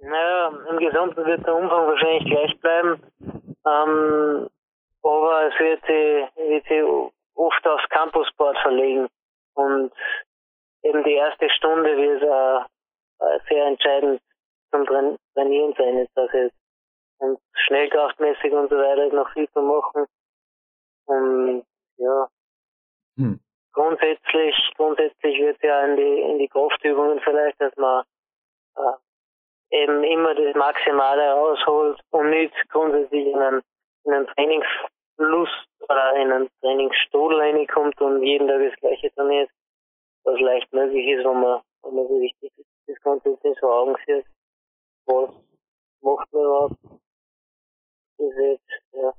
Naja, im Gesamten wird der Umfang wahrscheinlich gleich bleiben. Ähm, aber es wird sich, wird sich oft aufs Campusboard verlegen. Und eben die erste Stunde wird äh, sehr entscheidend zum Trainieren sein. Jetzt also jetzt. Und schnellkraftmäßig und so weiter ist noch viel zu machen. Und ja, hm. grundsätzlich, grundsätzlich wird ja in die, in die Kraftübungen vielleicht, dass man äh, eben immer Maximale rausholt und nicht grundsätzlich in einen, in einen Trainingslust oder in einen Trainingsstuhl reinkommt und jeden Tag das gleiche trainiert, was leicht möglich ist, wenn man, wenn man so richtig das Ganze nicht so Augen sieht. Was macht man überhaupt? Das ist ja.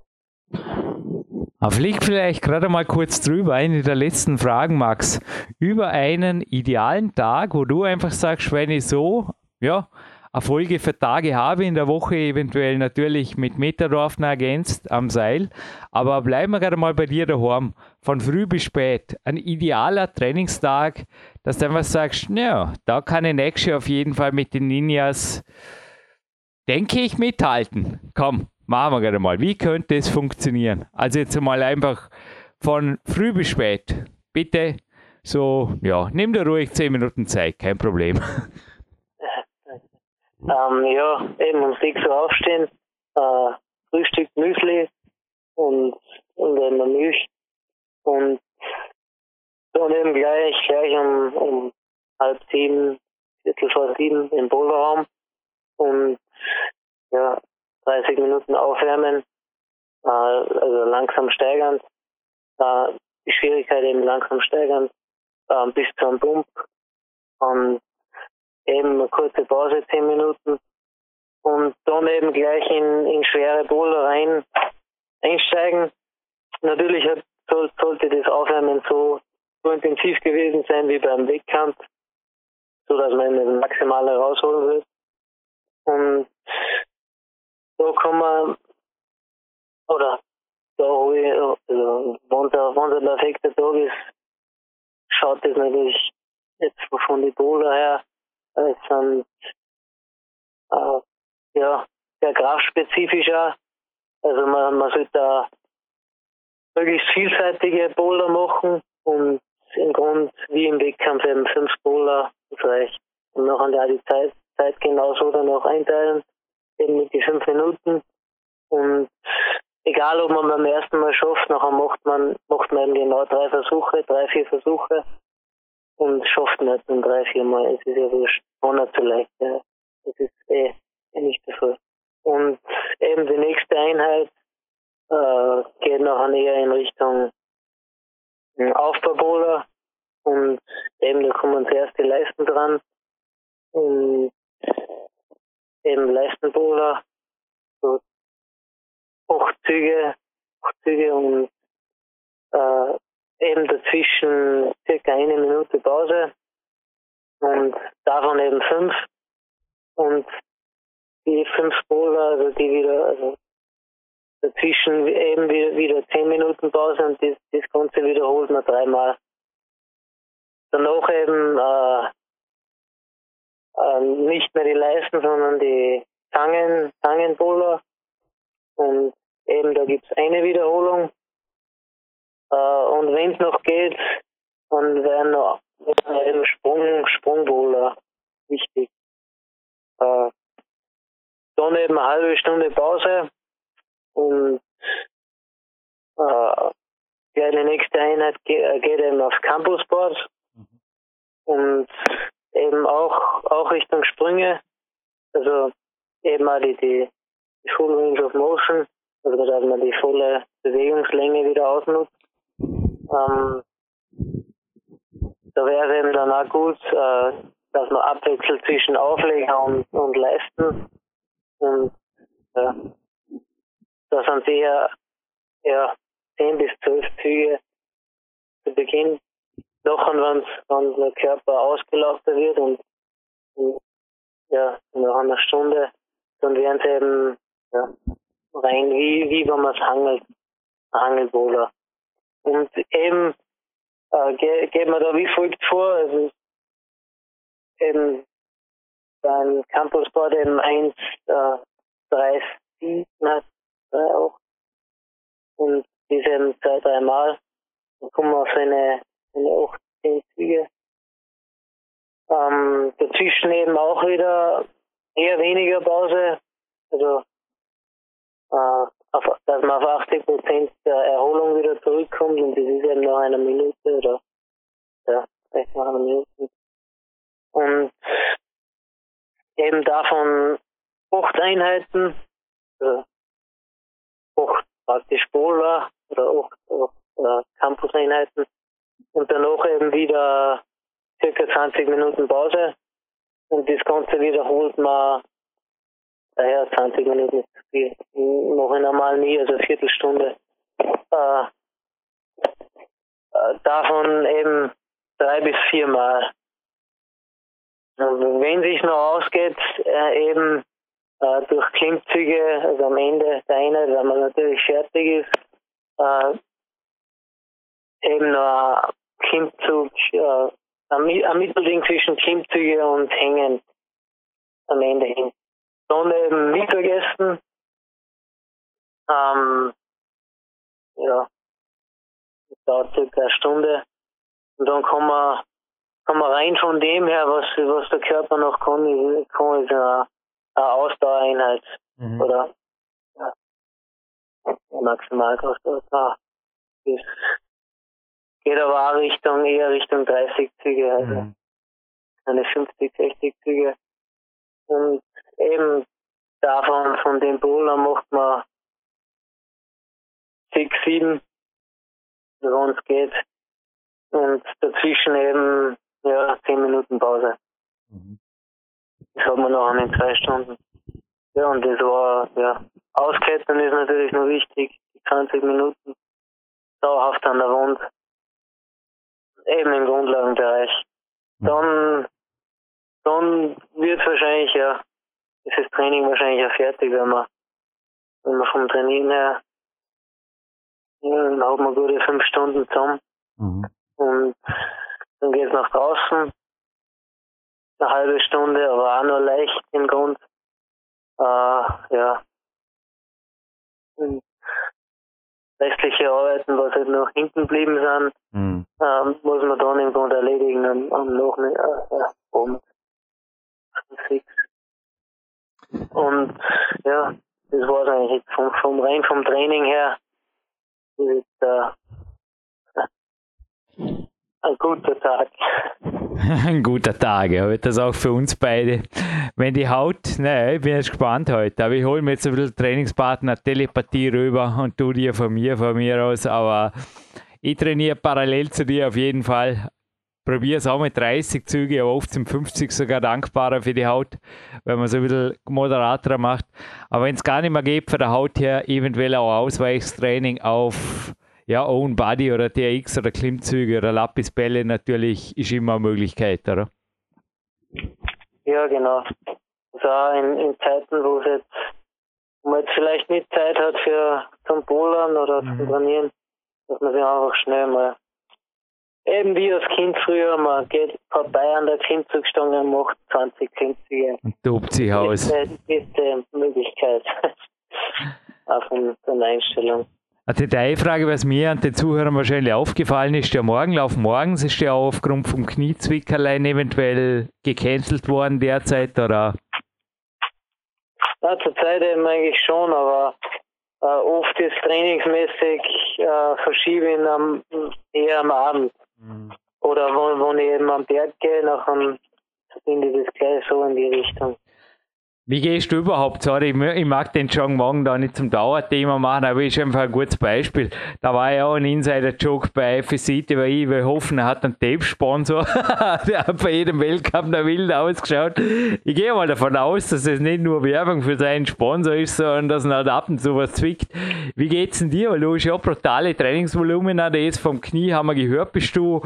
Aber fliegt vielleicht gerade mal kurz drüber, eine der letzten Fragen, Max. Über einen idealen Tag, wo du einfach sagst, wenn ich so, ja, Erfolge für Tage habe in der Woche, eventuell natürlich mit Meterdorf ergänzt am Seil. Aber bleiben wir gerade mal bei dir daheim, von früh bis spät. Ein idealer Trainingstag, dass du einfach sagst, naja, da kann ich nächstes Jahr auf jeden Fall mit den Ninjas, denke ich, mithalten. Komm, machen wir gerade mal. Wie könnte es funktionieren? Also jetzt mal einfach von früh bis spät. Bitte so, ja, nimm dir ruhig 10 Minuten Zeit, kein Problem. Ähm, ja, eben um 6 Uhr aufstehen, äh, Frühstück Müsli und, und dann Milch und dann eben gleich, gleich um, um halb sieben, Viertel vor sieben im Boulderraum und ja, 30 Minuten aufwärmen, äh, also langsam steigern, äh, die Schwierigkeit eben langsam steigern, äh, bis zum Pump. Und eben eine kurze Pause, zehn Minuten und dann eben gleich in, in schwere Bowler rein einsteigen. Natürlich hat, soll, sollte das Aufwärmen so, so intensiv gewesen sein wie beim Wettkampf, so dass man das Maximale rausholen will. Und da kann man, oder da ich, also wenn der, wenn der perfekte Tag ist, schaut das natürlich jetzt von den Bowler her es sind äh, ja, sehr kraftspezifischer. Also man, man sollte da möglichst vielseitige Bowler machen und im Grund wie im Wettkampf eben fünf Bowler reicht. Und nachher ja die Zeit, Zeit genauso dann auch einteilen, eben mit die fünf Minuten. Und egal ob man beim ersten Mal schafft, nachher macht man, macht man eben genau drei Versuche, drei, vier Versuche und schafft nicht nur drei, vier Mal. Es ist ja wurscht. Ohne zu leicht. Ja. Das ist eh, eh nicht der Fall. Und eben die nächste Einheit äh, geht nachher eher in Richtung Aufbaubola und eben da kommen zuerst die Leisten dran und eben Leistenbola, so acht Züge, acht Züge und äh, eben dazwischen circa eine Minute Pause und davon eben fünf und die fünf Bowler, also die wieder, also dazwischen eben wieder, zehn Minuten Pause und das, das Ganze wiederholt man dreimal. Danach eben äh, äh, nicht mehr die Leisten, sondern die Zangen, Zangenbowler und eben da gibt's eine Wiederholung und wenn es noch geht, dann wären noch eben Sprung, Sprungbowler wichtig. Äh, dann eben eine halbe Stunde Pause und äh, die nächste Einheit geht, geht eben aufs Campusboard mhm. und eben auch, auch Richtung Sprünge. Also eben auch die, die, Full Range of Motion, also dass man die volle Bewegungslänge wieder ausnutzt. Ähm, da wäre eben dann auch gut, äh, dass man abwechselt zwischen Aufleger und, und Leisten. Und ja, da sind eher, eher 10 bis 12 Züge zu Beginn. Nachher, wenn der Körper ausgelaufen wird und, und ja, nach einer Stunde, dann werden sie eben ja, rein, wie, wie wenn man es hangelt, Hangelbowler. Und eben äh, ge geht man da wie folgt vor. Also eben beim Campusboard eben 1, äh, 3, 7, nein, 3 auch. Und diese eben zwei, drei Mal. Dann kommen wir auf eine, eine 8, 10 Züge. Ähm, dazwischen eben auch wieder eher weniger Pause. Also, äh, auf, dass man auf 80 Prozent der Erholung wieder zurückkommt und das ist eben nach einer Minute oder ja, vielleicht nach einer Minute. Und eben davon acht Einheiten, also acht praktisch Bowler oder acht, acht Campus-Einheiten und danach eben wieder circa 20 Minuten Pause und das Ganze wiederholt man daher 20 Minuten ist zu viel. Noch normal nie, also eine Viertelstunde. Äh, äh, davon eben drei bis viermal. Also wenn sich noch ausgeht, äh, eben äh, durch Klimmzüge, also am Ende der Einheit, wenn man natürlich fertig ist, äh, eben noch ein Klimmzug, äh, ein Mittelding zwischen Klimmzüge und Hängen am Ende hin. Dann eben Mittagessen, ähm, ja, das dauert circa eine Stunde. Und dann kann man, kann man rein von dem her, was, was der Körper noch kann, ist, kann, ist eine, eine Ausdauereinheit. Mhm. Oder ja, Maximalkraft. Das geht aber auch Richtung, eher Richtung 30 Züge, also mhm. eine 50, 60 Züge. Und eben davon, von dem Bowler macht man sechs, sieben, wenn es geht. Und dazwischen eben, ja, zehn Minuten Pause. Mhm. Das hat man noch in zwei Stunden. Ja, und das war, ja, Ausklettern ist natürlich noch wichtig. 20 Minuten dauerhaft an der Wand. Eben im Grundlagenbereich. Mhm. Dann, dann wird wahrscheinlich, ja, ist das Training wahrscheinlich auch fertig, wenn man, wenn man vom Trainieren her, ja, dann hat man gute fünf Stunden zusammen. Mhm. Und dann geht es nach draußen, eine halbe Stunde, aber auch noch leicht im Grund. Äh, ja. Und restliche Arbeiten, was halt noch hinten geblieben sind, mhm. ähm, muss man dann im Grunde erledigen am, am Nachmittag, äh, ja, Abend. Sechs. Und ja, das war es eigentlich vom, vom rein vom Training her. Ist äh, ein guter Tag. ein guter Tag, ja. Wird das auch für uns beide. Wenn die Haut, naja, ich bin jetzt gespannt heute, aber ich hole mir jetzt ein bisschen Trainingspartner Telepathie rüber und du dir von mir, von mir aus, aber ich trainiere parallel zu dir auf jeden Fall probiere es auch mit 30 Züge, aber oft sind 50 sogar dankbarer für die Haut, wenn man so ein bisschen moderater macht. Aber wenn es gar nicht mehr geht von der Haut her, eventuell auch Ausweichstraining auf ja, Own Body oder TX oder Klimmzüge oder Lapisbälle natürlich ist immer eine Möglichkeit, oder? Ja, genau. Also in, in Zeiten, wo es jetzt, wo man jetzt vielleicht nicht Zeit hat für zum Polern oder mhm. zum Trainieren, dass man sich einfach schnell mal Eben wie als Kind früher, man geht vorbei an der Klimmzugstange und macht 20 Klimmzüge. Und tobt sich aus. Das ist die beste Möglichkeit auch von der Einstellung. Eine Detailfrage, was mir an den Zuhörern wahrscheinlich aufgefallen ist, der Morgenlauf morgens ist ja auch aufgrund vom Kniezwickerlein eventuell gecancelt worden derzeit, oder? Ja, zurzeit eben eigentlich schon, aber äh, oft ist trainingsmäßig äh, verschieben am, eher am Abend. Mhm. Oder wo, wo ich eben am Berg gehe, einem finde ich das gleich so in die Richtung. Wie gehst du überhaupt? Sorry, ich mag den John Morgen da nicht zum Dauerthema machen, aber ist einfach ein gutes Beispiel. Da war ja auch ein Insider-Joke bei FSC, weil ich will hoffen, er hat einen Tape-Sponsor. der hat bei jedem Weltcup da wild ausgeschaut. Ich gehe mal davon aus, dass es nicht nur Werbung für seinen Sponsor ist, sondern dass er halt ab und zu was zwickt. Wie geht's denn dir? Weil du hast ja brutale Trainingsvolumen, das vom Knie haben wir gehört, bist du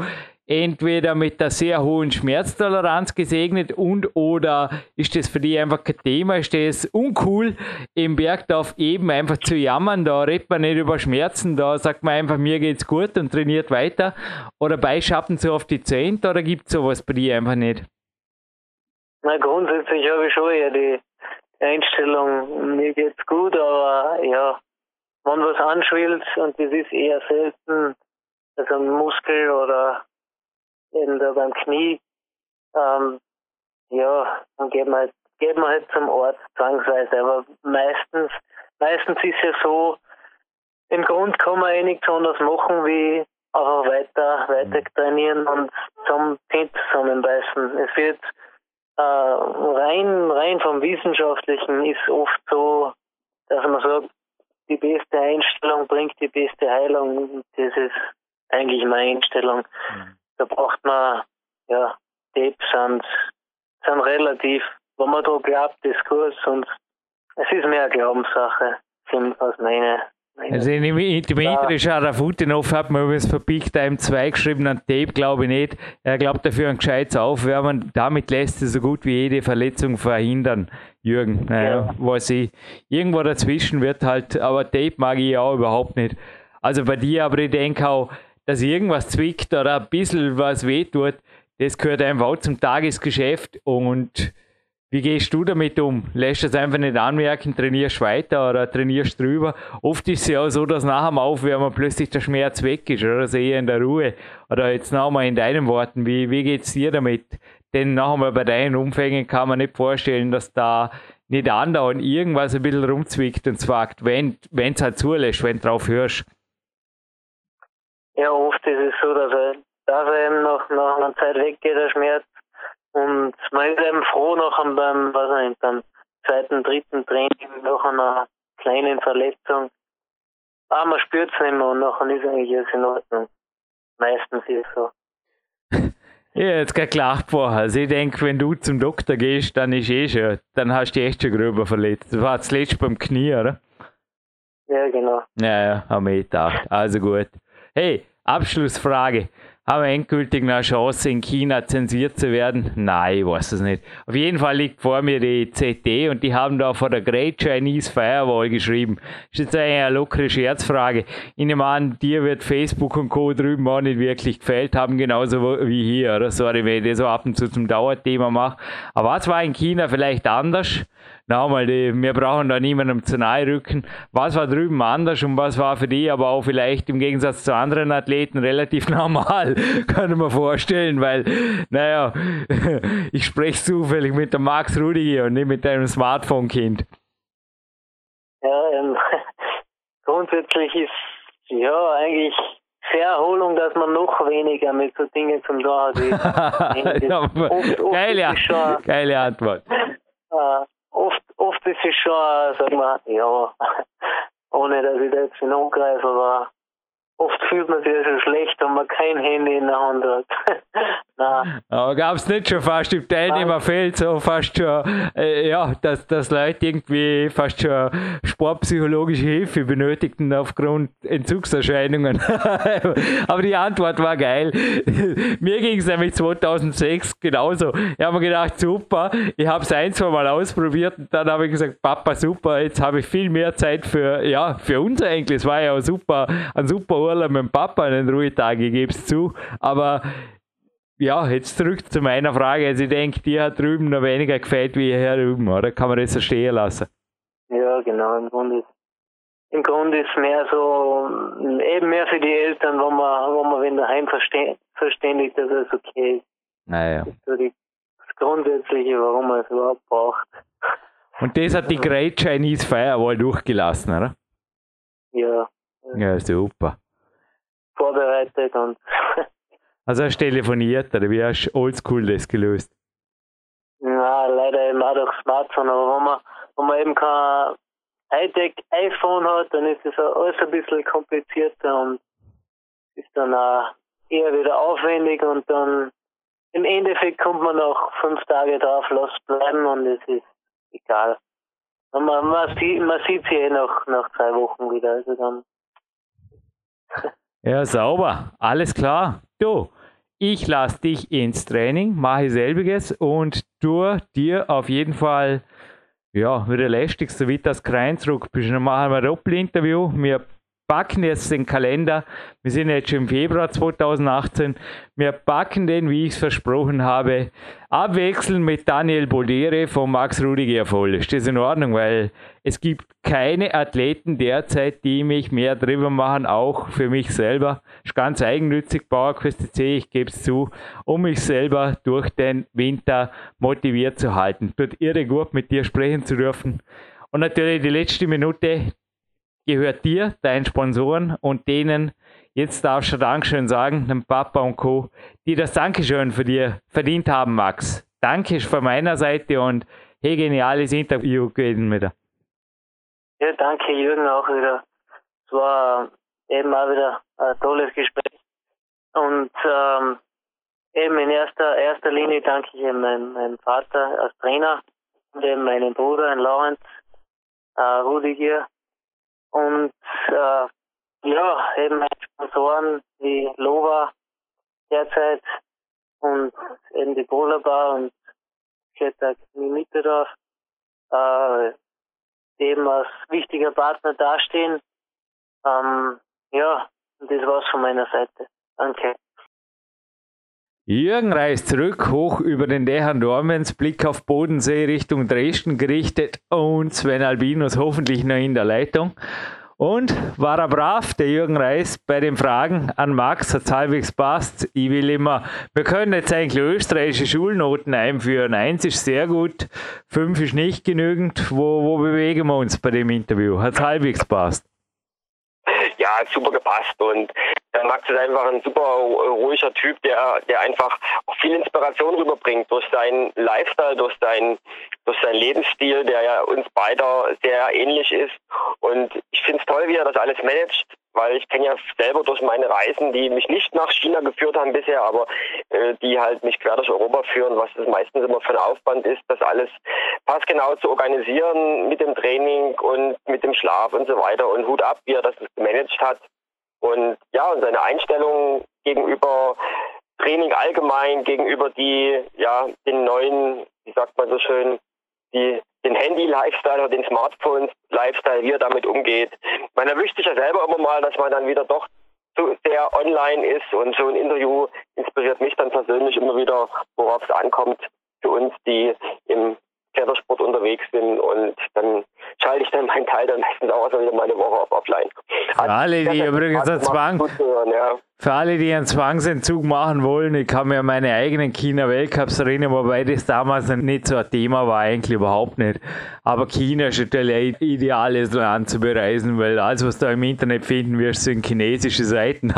entweder mit der sehr hohen Schmerztoleranz gesegnet und oder ist das für dich einfach kein Thema, ist das uncool im Bergdorf eben einfach zu jammern, da redet man nicht über Schmerzen, da sagt man einfach, mir geht's gut und trainiert weiter oder beischappen so auf die Zehnt oder gibt es sowas bei dir einfach nicht? Na grundsätzlich habe ich schon eher die Einstellung, mir geht's gut, aber ja, wenn was anschwillt und das ist eher selten, also ein Muskel oder eben da beim Knie, ähm, ja, dann geht man halt, geht man halt zum Ort zwangsweise. Aber meistens, meistens ist ja so, im Grund kann man eh nichts anderes machen, wie einfach weiter, weiter trainieren und zum Zehn zusammenbeißen. Es wird äh, rein, rein vom Wissenschaftlichen ist oft so, dass man sagt, die beste Einstellung bringt die beste Heilung. Das ist eigentlich meine Einstellung. Mhm da braucht man, ja, Tapes sind, sind relativ, wenn man da glaubt, ist gut und es ist mehr eine Glaubenssache, aus meiner also in Dimitri Scharafutinov hat man über das für Big Time 2 geschrieben, an Tape glaube ich nicht. Er glaubt dafür ein gescheites Aufwärmen. Damit lässt er so gut wie jede Verletzung verhindern, Jürgen. Naja, ja. weiß ich. Irgendwo dazwischen wird halt, aber Tape mag ich auch überhaupt nicht. Also bei dir, aber ich denke auch, dass irgendwas zwickt oder ein bisschen was wehtut, das gehört einfach auch zum Tagesgeschäft. Und wie gehst du damit um? Lässt es einfach nicht anmerken, trainierst weiter oder trainierst drüber? Oft ist es ja auch so, dass nach dem Aufwärmen plötzlich der Schmerz weg ist oder so eher in der Ruhe. Oder jetzt nochmal in deinen Worten, wie, wie geht es dir damit? Denn nachher bei deinen Umfängen kann man nicht vorstellen, dass da nicht andauernd irgendwas ein bisschen rumzwickt und zwagt, wenn es halt zulässt, wenn du drauf hörst. Ja, oft ist es so, dass er, dass er eben nach, nach einer Zeit weggeht, der Schmerz. Und man ist eben froh nach beim, was nicht, beim zweiten, dritten Training nach einer kleinen Verletzung. Ah, man spürt es nicht mehr und nachher ist eigentlich alles in Ordnung. Meistens ist es so. Ja, jetzt gerade gelacht vorher. Also ich denke, wenn du zum Doktor gehst, dann ist eh schon, dann hast du dich echt schon gröber verletzt. Das war zuletzt beim Knie, oder? Ja, genau. Ja, ja, haben wir gedacht. Also gut. Hey, Abschlussfrage. Haben wir endgültig eine Chance, in China zensiert zu werden? Nein, ich weiß es nicht. Auf jeden Fall liegt vor mir die CT und die haben da vor der Great Chinese Firewall geschrieben. Das ist jetzt eine lockere Scherzfrage. Ich nehme an, dir wird Facebook und Co. drüben auch nicht wirklich gefällt haben, genauso wie hier. Oder? Sorry, wenn ich das so ab und zu zum Dauerthema mache. Aber was war in China vielleicht anders? Nochmal, wir brauchen da niemandem zu nahe rücken. Was war drüben anders und was war für die aber auch vielleicht im Gegensatz zu anderen Athleten relativ normal, kann ich mir vorstellen, weil, naja, ich spreche zufällig mit dem Max Rudiger und nicht mit einem Smartphone-Kind. Ja, ähm, grundsätzlich ist ja eigentlich sehr Erholung, dass man noch weniger mit so Dingen zum tun hat. ja, geile, geile Antwort. Äh, oft, oft ist es schon, sag mal, ja, ohne dass ich da jetzt in angreife, aber oft fühlt man sich ja schon schlecht, wenn man kein Handy in der Hand hat. Nein. Aber gab es nicht schon fast im Teilnehmerfeld so fast schon, äh, ja, dass, dass Leute irgendwie fast schon sportpsychologische Hilfe benötigten aufgrund Entzugserscheinungen. Aber die Antwort war geil. mir ging es nämlich 2006 genauso. Ich habe mir gedacht, super, ich habe es ein, zwei Mal ausprobiert und dann habe ich gesagt, Papa, super, jetzt habe ich viel mehr Zeit für, ja, für uns eigentlich. Es war ja auch super, ein super Urlaub mit dem Papa, einen Ruhetag, ich gebe es zu. Aber ja, jetzt zurück zu meiner Frage. Also ich denke, dir hat drüben noch weniger gefällt wie hier drüben, oder? Kann man das so stehen lassen? Ja, genau. Im Grunde ist, im Grunde ist mehr so, eben mehr für die Eltern, wo man, wo man wenn daheim verständigt, dass es okay ist. Naja. Das ist so die, das Grundsätzliche, warum man es überhaupt braucht. Und das hat die Great Chinese Firewall durchgelassen, oder? Ja. Ja, super. Vorbereitet und Also hast du telefoniert oder wie hast du oldschool das gelöst? auch durch Smartphone. Aber wenn man, wenn man eben kein Hightech iPhone hat, dann ist das alles ein bisschen komplizierter und ist dann auch eher wieder aufwendig und dann im Endeffekt kommt man nach fünf Tage drauf, lass bleiben und es ist egal. Und man, man, sieht, man sieht sie eh nach, nach zwei Wochen wieder. Also dann. Ja, sauber. Alles klar. Du, ich lasse dich ins Training, mache selbiges und tu dir auf jeden Fall ja, wieder lästig, so wie das Krein zurück bist. Dann machen wir ein Doppel-Interview. Wir packen jetzt den Kalender. Wir sind jetzt schon im Februar 2018. Wir packen den, wie ich es versprochen habe, abwechseln mit Daniel Bodere von Max Rudiger voll. Ist das in Ordnung? Weil es gibt keine Athleten derzeit, die mich mehr drüber machen, auch für mich selber. Ist ganz eigennützig, Bauerquest C, ich gebe es zu, um mich selber durch den Winter motiviert zu halten. Tut irre gut, mit dir sprechen zu dürfen. Und natürlich die letzte Minute, gehört dir, deinen Sponsoren und denen, jetzt darfst du Dankeschön sagen, dem Papa und Co., die das Dankeschön für dir verdient haben, Max. Danke von meiner Seite und hey, geniales Interview gewesen mit dir. Ja, danke Jürgen auch wieder. Es war eben auch wieder ein tolles Gespräch. Und ähm, eben in erster, erster Linie danke ich meinem, meinem Vater als Trainer und eben meinem Bruder, in Lawrence, äh, Rudi hier, und äh, ja, eben Sponsoren wie Lova derzeit und eben die Bar und Ketak Mimitedorf äh, eben als wichtiger Partner dastehen. Ähm, ja, das war's von meiner Seite. Danke. Jürgen reist zurück, hoch über den Dächern Dormens, Blick auf Bodensee Richtung Dresden gerichtet und Sven Albinus hoffentlich noch in der Leitung. Und war er brav, der Jürgen Reis, bei den Fragen an Max, hat halbwegs passt. Ich will immer, wir können jetzt eigentlich österreichische Schulnoten einführen. Eins ist sehr gut, fünf ist nicht genügend. Wo, wo bewegen wir uns bei dem Interview? Hat halbwegs passt? Ja, super gepasst und der Max ist einfach ein super ruhiger Typ, der, der einfach auch viel Inspiration rüberbringt durch seinen Lifestyle, durch seinen, durch seinen Lebensstil, der ja uns beider sehr ähnlich ist. Und ich finde es toll, wie er das alles managt, weil ich kenne ja selber durch meine Reisen, die mich nicht nach China geführt haben bisher, aber äh, die halt mich quer durch Europa führen, was es meistens immer für ein Aufwand ist, das alles passgenau zu organisieren mit dem Training und mit dem Schlaf und so weiter. Und Hut ab, wie er das gemanagt hat. Und ja, und seine Einstellung gegenüber Training allgemein, gegenüber die, ja, den neuen, wie sagt man so schön, die, den Handy-Lifestyle oder den Smartphones-Lifestyle, wie er damit umgeht. Man erwischt sich ja selber immer mal, dass man dann wieder doch zu sehr online ist und so ein Interview inspiriert mich dann persönlich immer wieder, worauf es ankommt für uns, die im Klettersport unterwegs sind und dann schalte ich dann meinen Teil dann meistens auch wieder meine Woche auf offline. Für alle, die übrigens einen Zwang, ja. Für alle, die einen Zwangsentzug machen wollen, ich kann mir meine eigenen China-Weltcups erinnern, wobei das damals nicht so ein Thema war, eigentlich überhaupt nicht. Aber China ist natürlich ein ideales Land zu bereisen, weil alles, was du im Internet finden wirst, sind chinesische Seiten.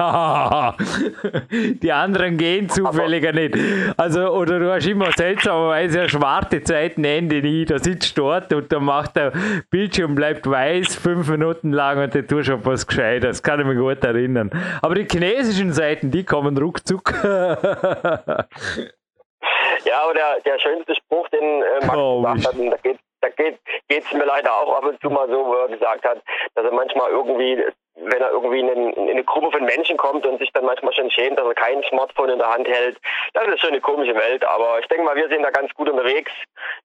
die anderen gehen zufälliger nicht. Also, oder du hast immer seltsamerweise schwarze Zeiten Ende nie. Da sitzt du dort und dann macht der Bildschirm bleibt weiß, fünf Minuten lang und der tut schon was Gescheites. Kann ich mich gut erinnern. Aber die chinesischen Seiten, die kommen ruckzuck. ja, aber der, der schönste Spruch, den äh, Max oh, gesagt hat, da geht da geht es mir leider auch ab und zu mal so, wo er gesagt hat, dass er manchmal irgendwie, wenn er irgendwie in, in, eine Gruppe von Menschen kommt und sich dann manchmal schon schämt, dass er kein Smartphone in der Hand hält. Das ist schon eine komische Welt, aber ich denke mal, wir sind da ganz gut unterwegs.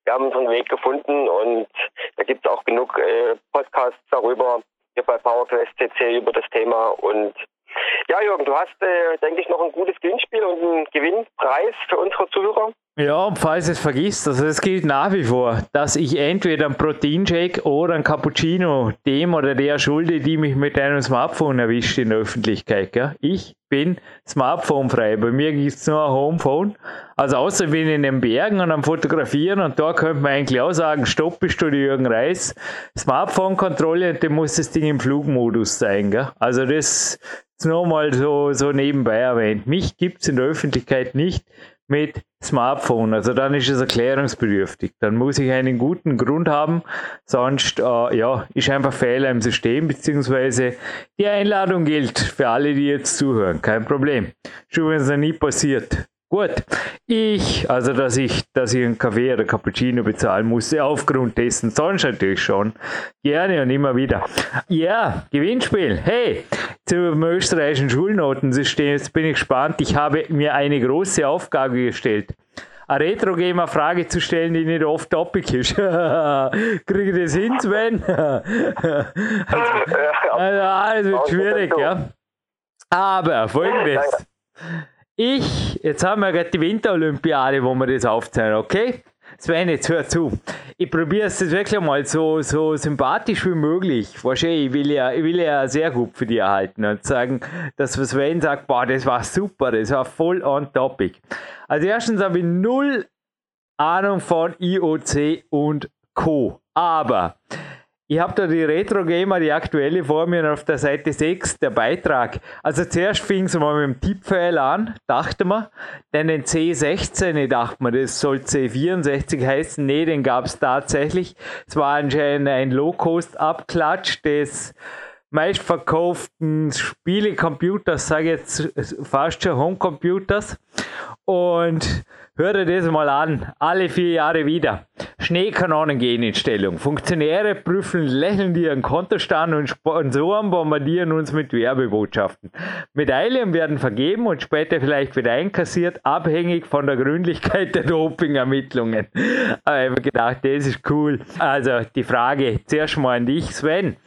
Wir haben unseren Weg gefunden und da gibt es auch genug äh, Podcasts darüber, hier bei PowerQuest CC über das Thema und ja, Jürgen, du hast, äh, denke ich, noch ein gutes Gewinnspiel und einen Gewinnpreis für unsere Zuhörer. Ja, und falls es vergisst, also es gilt nach wie vor, dass ich entweder ein Proteinshake oder ein Cappuccino dem oder der schulde, die mich mit einem Smartphone erwischt in der Öffentlichkeit. Gell? Ich bin smartphonefrei. Bei mir gibt es nur ein Homephone. Also außer bin ich in den Bergen und am Fotografieren und da könnte man eigentlich auch sagen, stopp, bist du Jürgen Reis. Smartphone-Kontrolle dann muss das Ding im Flugmodus sein. Gell? Also das ist nur mal so, so nebenbei erwähnt. Mich gibt es in der Öffentlichkeit nicht mit Smartphone. Also dann ist es erklärungsbedürftig. Dann muss ich einen guten Grund haben, sonst äh, ja, ist einfach Fehler im System, beziehungsweise die Einladung gilt für alle, die jetzt zuhören. Kein Problem. Ist übrigens noch nie passiert. Gut, ich, also dass ich, dass ich einen Kaffee oder Cappuccino bezahlen musste, aufgrund dessen, sonst natürlich schon. Gerne und immer wieder. Ja, Gewinnspiel. Hey, zum österreichischen Schulnotensystem, jetzt bin ich gespannt. Ich habe mir eine große Aufgabe gestellt eine Retro-Gamer-Frage zu stellen, die nicht off-topic ist. Kriege ich das hin, Sven? also, also, wird schwierig, ja. Aber folgendes. Ich, jetzt haben wir gerade die Winterolympiade, wo wir das aufzeichnen, okay? Sven, jetzt hör zu. Ich probiere es wirklich mal so, so sympathisch wie möglich. Wahrscheinlich, ich will ja, ich will ja sehr gut für dich erhalten und sagen, dass Sven sagt, boah, das war super, das war voll on topic. Also erstens habe ich null Ahnung von IOC und Co. Aber ich habe da die Retro Gamer, die aktuelle vor mir auf der Seite 6, der Beitrag. Also zuerst fing es mal mit dem Tippfeil an, dachte man. Dann den C16, ich dachte mir, das soll C64 heißen. Nee, den gab es tatsächlich. Es war anscheinend ein Low-Cost-Abklatsch des meistverkauften Spielecomputers, sage jetzt fast schon Homecomputers. Und Hör dir das mal an, alle vier Jahre wieder. Schneekanonen gehen in Stellung. Funktionäre prüfen lächelnd ihren Kontostand und Sponsoren bombardieren uns mit Werbebotschaften. Medaillen werden vergeben und später vielleicht wieder einkassiert, abhängig von der Gründlichkeit der Dopingermittlungen. Aber ich habe gedacht, das ist cool. Also die Frage zuerst mal an dich, Sven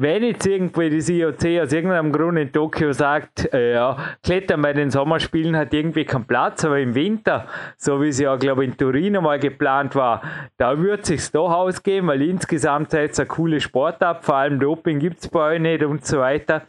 wenn jetzt irgendwie das IOC aus irgendeinem Grund in Tokio sagt, äh, ja, Klettern bei den Sommerspielen hat irgendwie keinen Platz, aber im Winter, so wie es ja, glaube ich, in Turin einmal geplant war, da würde es doch ausgehen, weil insgesamt seid ihr eine coole Sportart, vor allem Doping gibt es bei euch nicht und so weiter.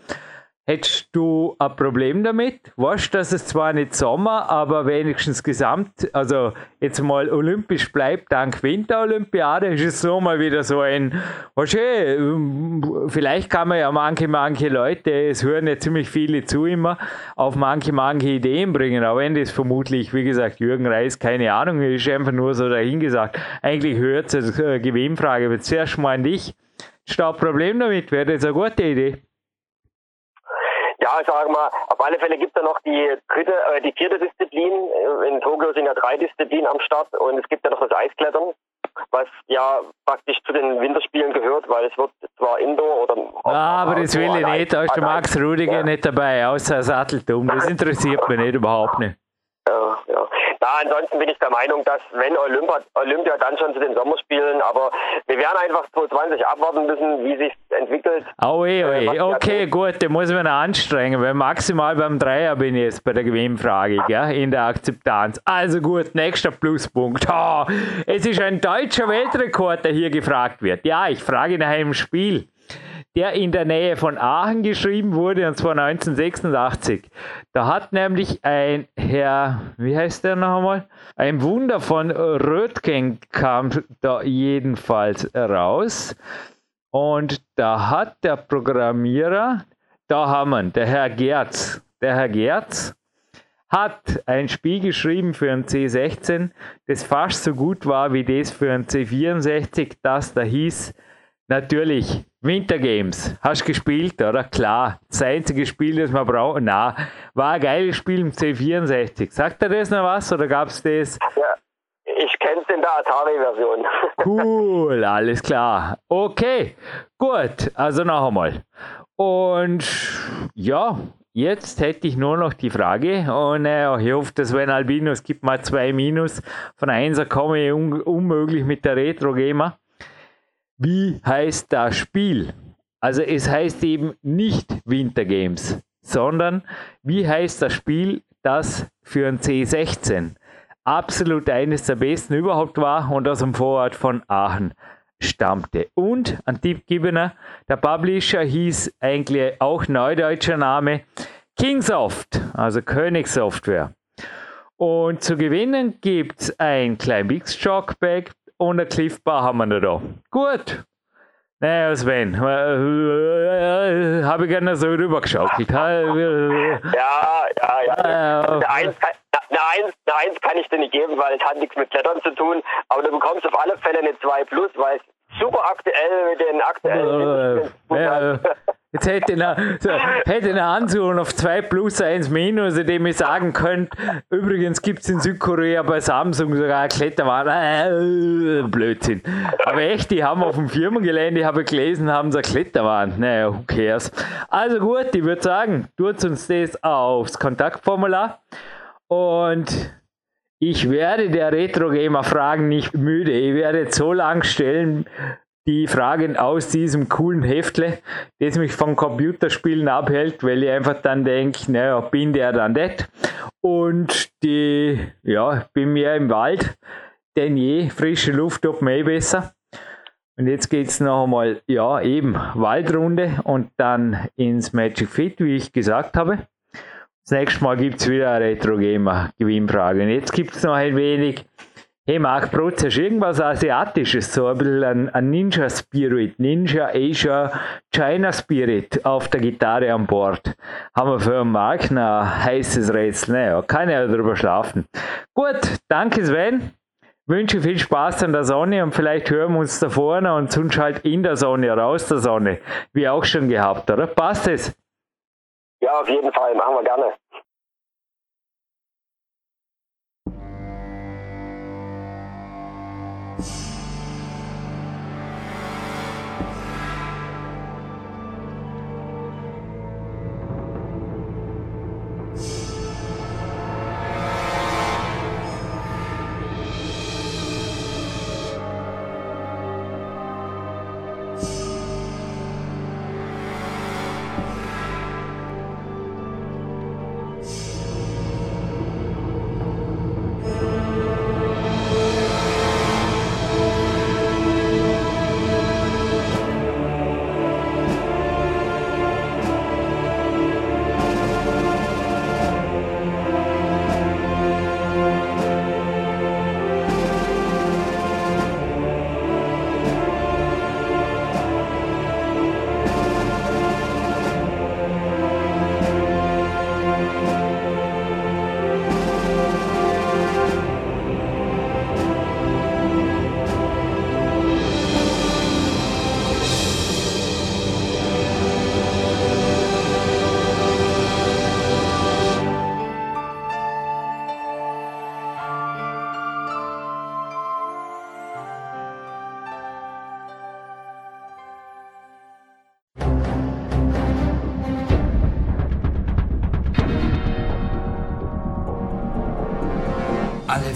Hättest du ein Problem damit? Weißt, dass es zwar nicht Sommer, aber wenigstens gesamt, also jetzt mal olympisch bleibt, dank Winterolympiade, ist es so mal wieder so ein, weißt du, vielleicht kann man ja manche, manche Leute, es hören ja ziemlich viele zu immer, auf manche, manche Ideen bringen, aber wenn das vermutlich, wie gesagt, Jürgen Reis, keine Ahnung, ist einfach nur so dahingesagt. Eigentlich hört es eine Gewinnfrage, aber zuerst mal an dich. Ist da ein Problem damit? Wäre das eine gute Idee? Ich sage mal, auf alle Fälle gibt es ja noch die dritte, äh, die vierte Disziplin. Äh, in Tokio sind ja drei Disziplinen am Start und es gibt ja noch das Eisklettern, was ja praktisch zu den Winterspielen gehört, weil es wird zwar Indoor oder. Ah, aber das will ich nicht, da ist der Max Rudiger ja. nicht dabei, außer Satteltum. Das interessiert mich nicht überhaupt nicht. Ja, ja. Na, ansonsten bin ich der Meinung, dass wenn Olympia, Olympia dann schon zu den Sommerspielen, aber wir werden einfach 2020 abwarten müssen, wie sich entwickelt. Oh, eh, oh, eh. okay, gut, den muss man anstrengen, weil maximal beim Dreier bin ich jetzt bei der Gewinnfrage, gell, in der Akzeptanz. Also gut, nächster Pluspunkt. Oh, es ist ein deutscher Weltrekord, der hier gefragt wird. Ja, ich frage nach einem Spiel der in der Nähe von Aachen geschrieben wurde, und zwar 1986. Da hat nämlich ein Herr, wie heißt der noch einmal? Ein Wunder von Röttgen kam da jedenfalls raus. Und da hat der Programmierer, da haben wir ihn, der Herr Gerz, der Herr Gerz, hat ein Spiel geschrieben für ein C16, das fast so gut war wie das für ein C64, das da hieß Natürlich, Winter Games. Hast du gespielt, oder? Klar. Das einzige Spiel, das man braucht. Na, war ein geiles Spiel im C64. Sagt er das noch was oder gab es das? Ja, ich kenne es in der Atari-Version. Cool, alles klar. Okay, gut. Also noch einmal. Und ja, Jetzt hätte ich nur noch die Frage, und äh, ich hoffe, dass wenn Albinos gibt mal zwei Minus, von 1 komme ich un unmöglich mit der Retro-Gamer. Wie heißt das Spiel? Also es heißt eben nicht Winter Games, sondern wie heißt das Spiel, das für ein C16 absolut eines der besten überhaupt war und aus dem Vorort von Aachen stammte. Und ein Tippgebener, der Publisher hieß eigentlich auch neudeutscher Name Kingsoft, also Königssoftware. Und zu gewinnen gibt es ein klein Mix ein Cliff Bar haben wir noch da. Gut. Naja, Sven, äh, habe ich gerne so rübergeschaut. ja, ja, ja. Äh, Eins kann, eine Eins, eine Eins kann ich dir nicht geben, weil es hat nichts mit Klettern zu tun. Aber du bekommst auf alle Fälle eine 2 Plus, weil es super aktuell mit den aktuellen. Äh, ja, jetzt hätte ich eine, so, hätte eine Ansuchung auf 2 plus 1 minus, indem ich sagen könnte, übrigens gibt es in Südkorea bei Samsung sogar eine Kletterwand. Äh, Blödsinn. Aber echt, die haben auf dem Firmengelände, habe ich gelesen, haben sie eine Kletterwand. Naja, who cares. Also gut, ich würde sagen, tut uns das aufs Kontaktformular und ich werde der Retro-Gamer-Fragen nicht müde. Ich werde so lang stellen, die Fragen aus diesem coolen Heftle, das mich von Computerspielen abhält, weil ich einfach dann denke, naja, bin der dann das. Und die, ja, bin mehr im Wald denn je. Frische Luft tut mir eh besser. Und jetzt geht es noch einmal, ja, eben Waldrunde und dann ins Magic Fit, wie ich gesagt habe. Das nächste Mal gibt es wieder eine Retro-Gamer-Gewinnfrage. Und jetzt gibt es noch ein wenig, hey Marc Brotz, hast du irgendwas Asiatisches, so ein bisschen ein, ein Ninja-Spirit, Ninja Asia China Spirit auf der Gitarre an Bord? Haben wir für Marc ein heißes Rätsel? Naja, kann ja darüber schlafen. Gut, danke Sven wünsche viel Spaß an der Sonne und vielleicht hören wir uns da vorne und sonst halt in der Sonne, raus der Sonne, wie auch schon gehabt, oder? Passt es? Ja, auf jeden Fall, machen wir gerne.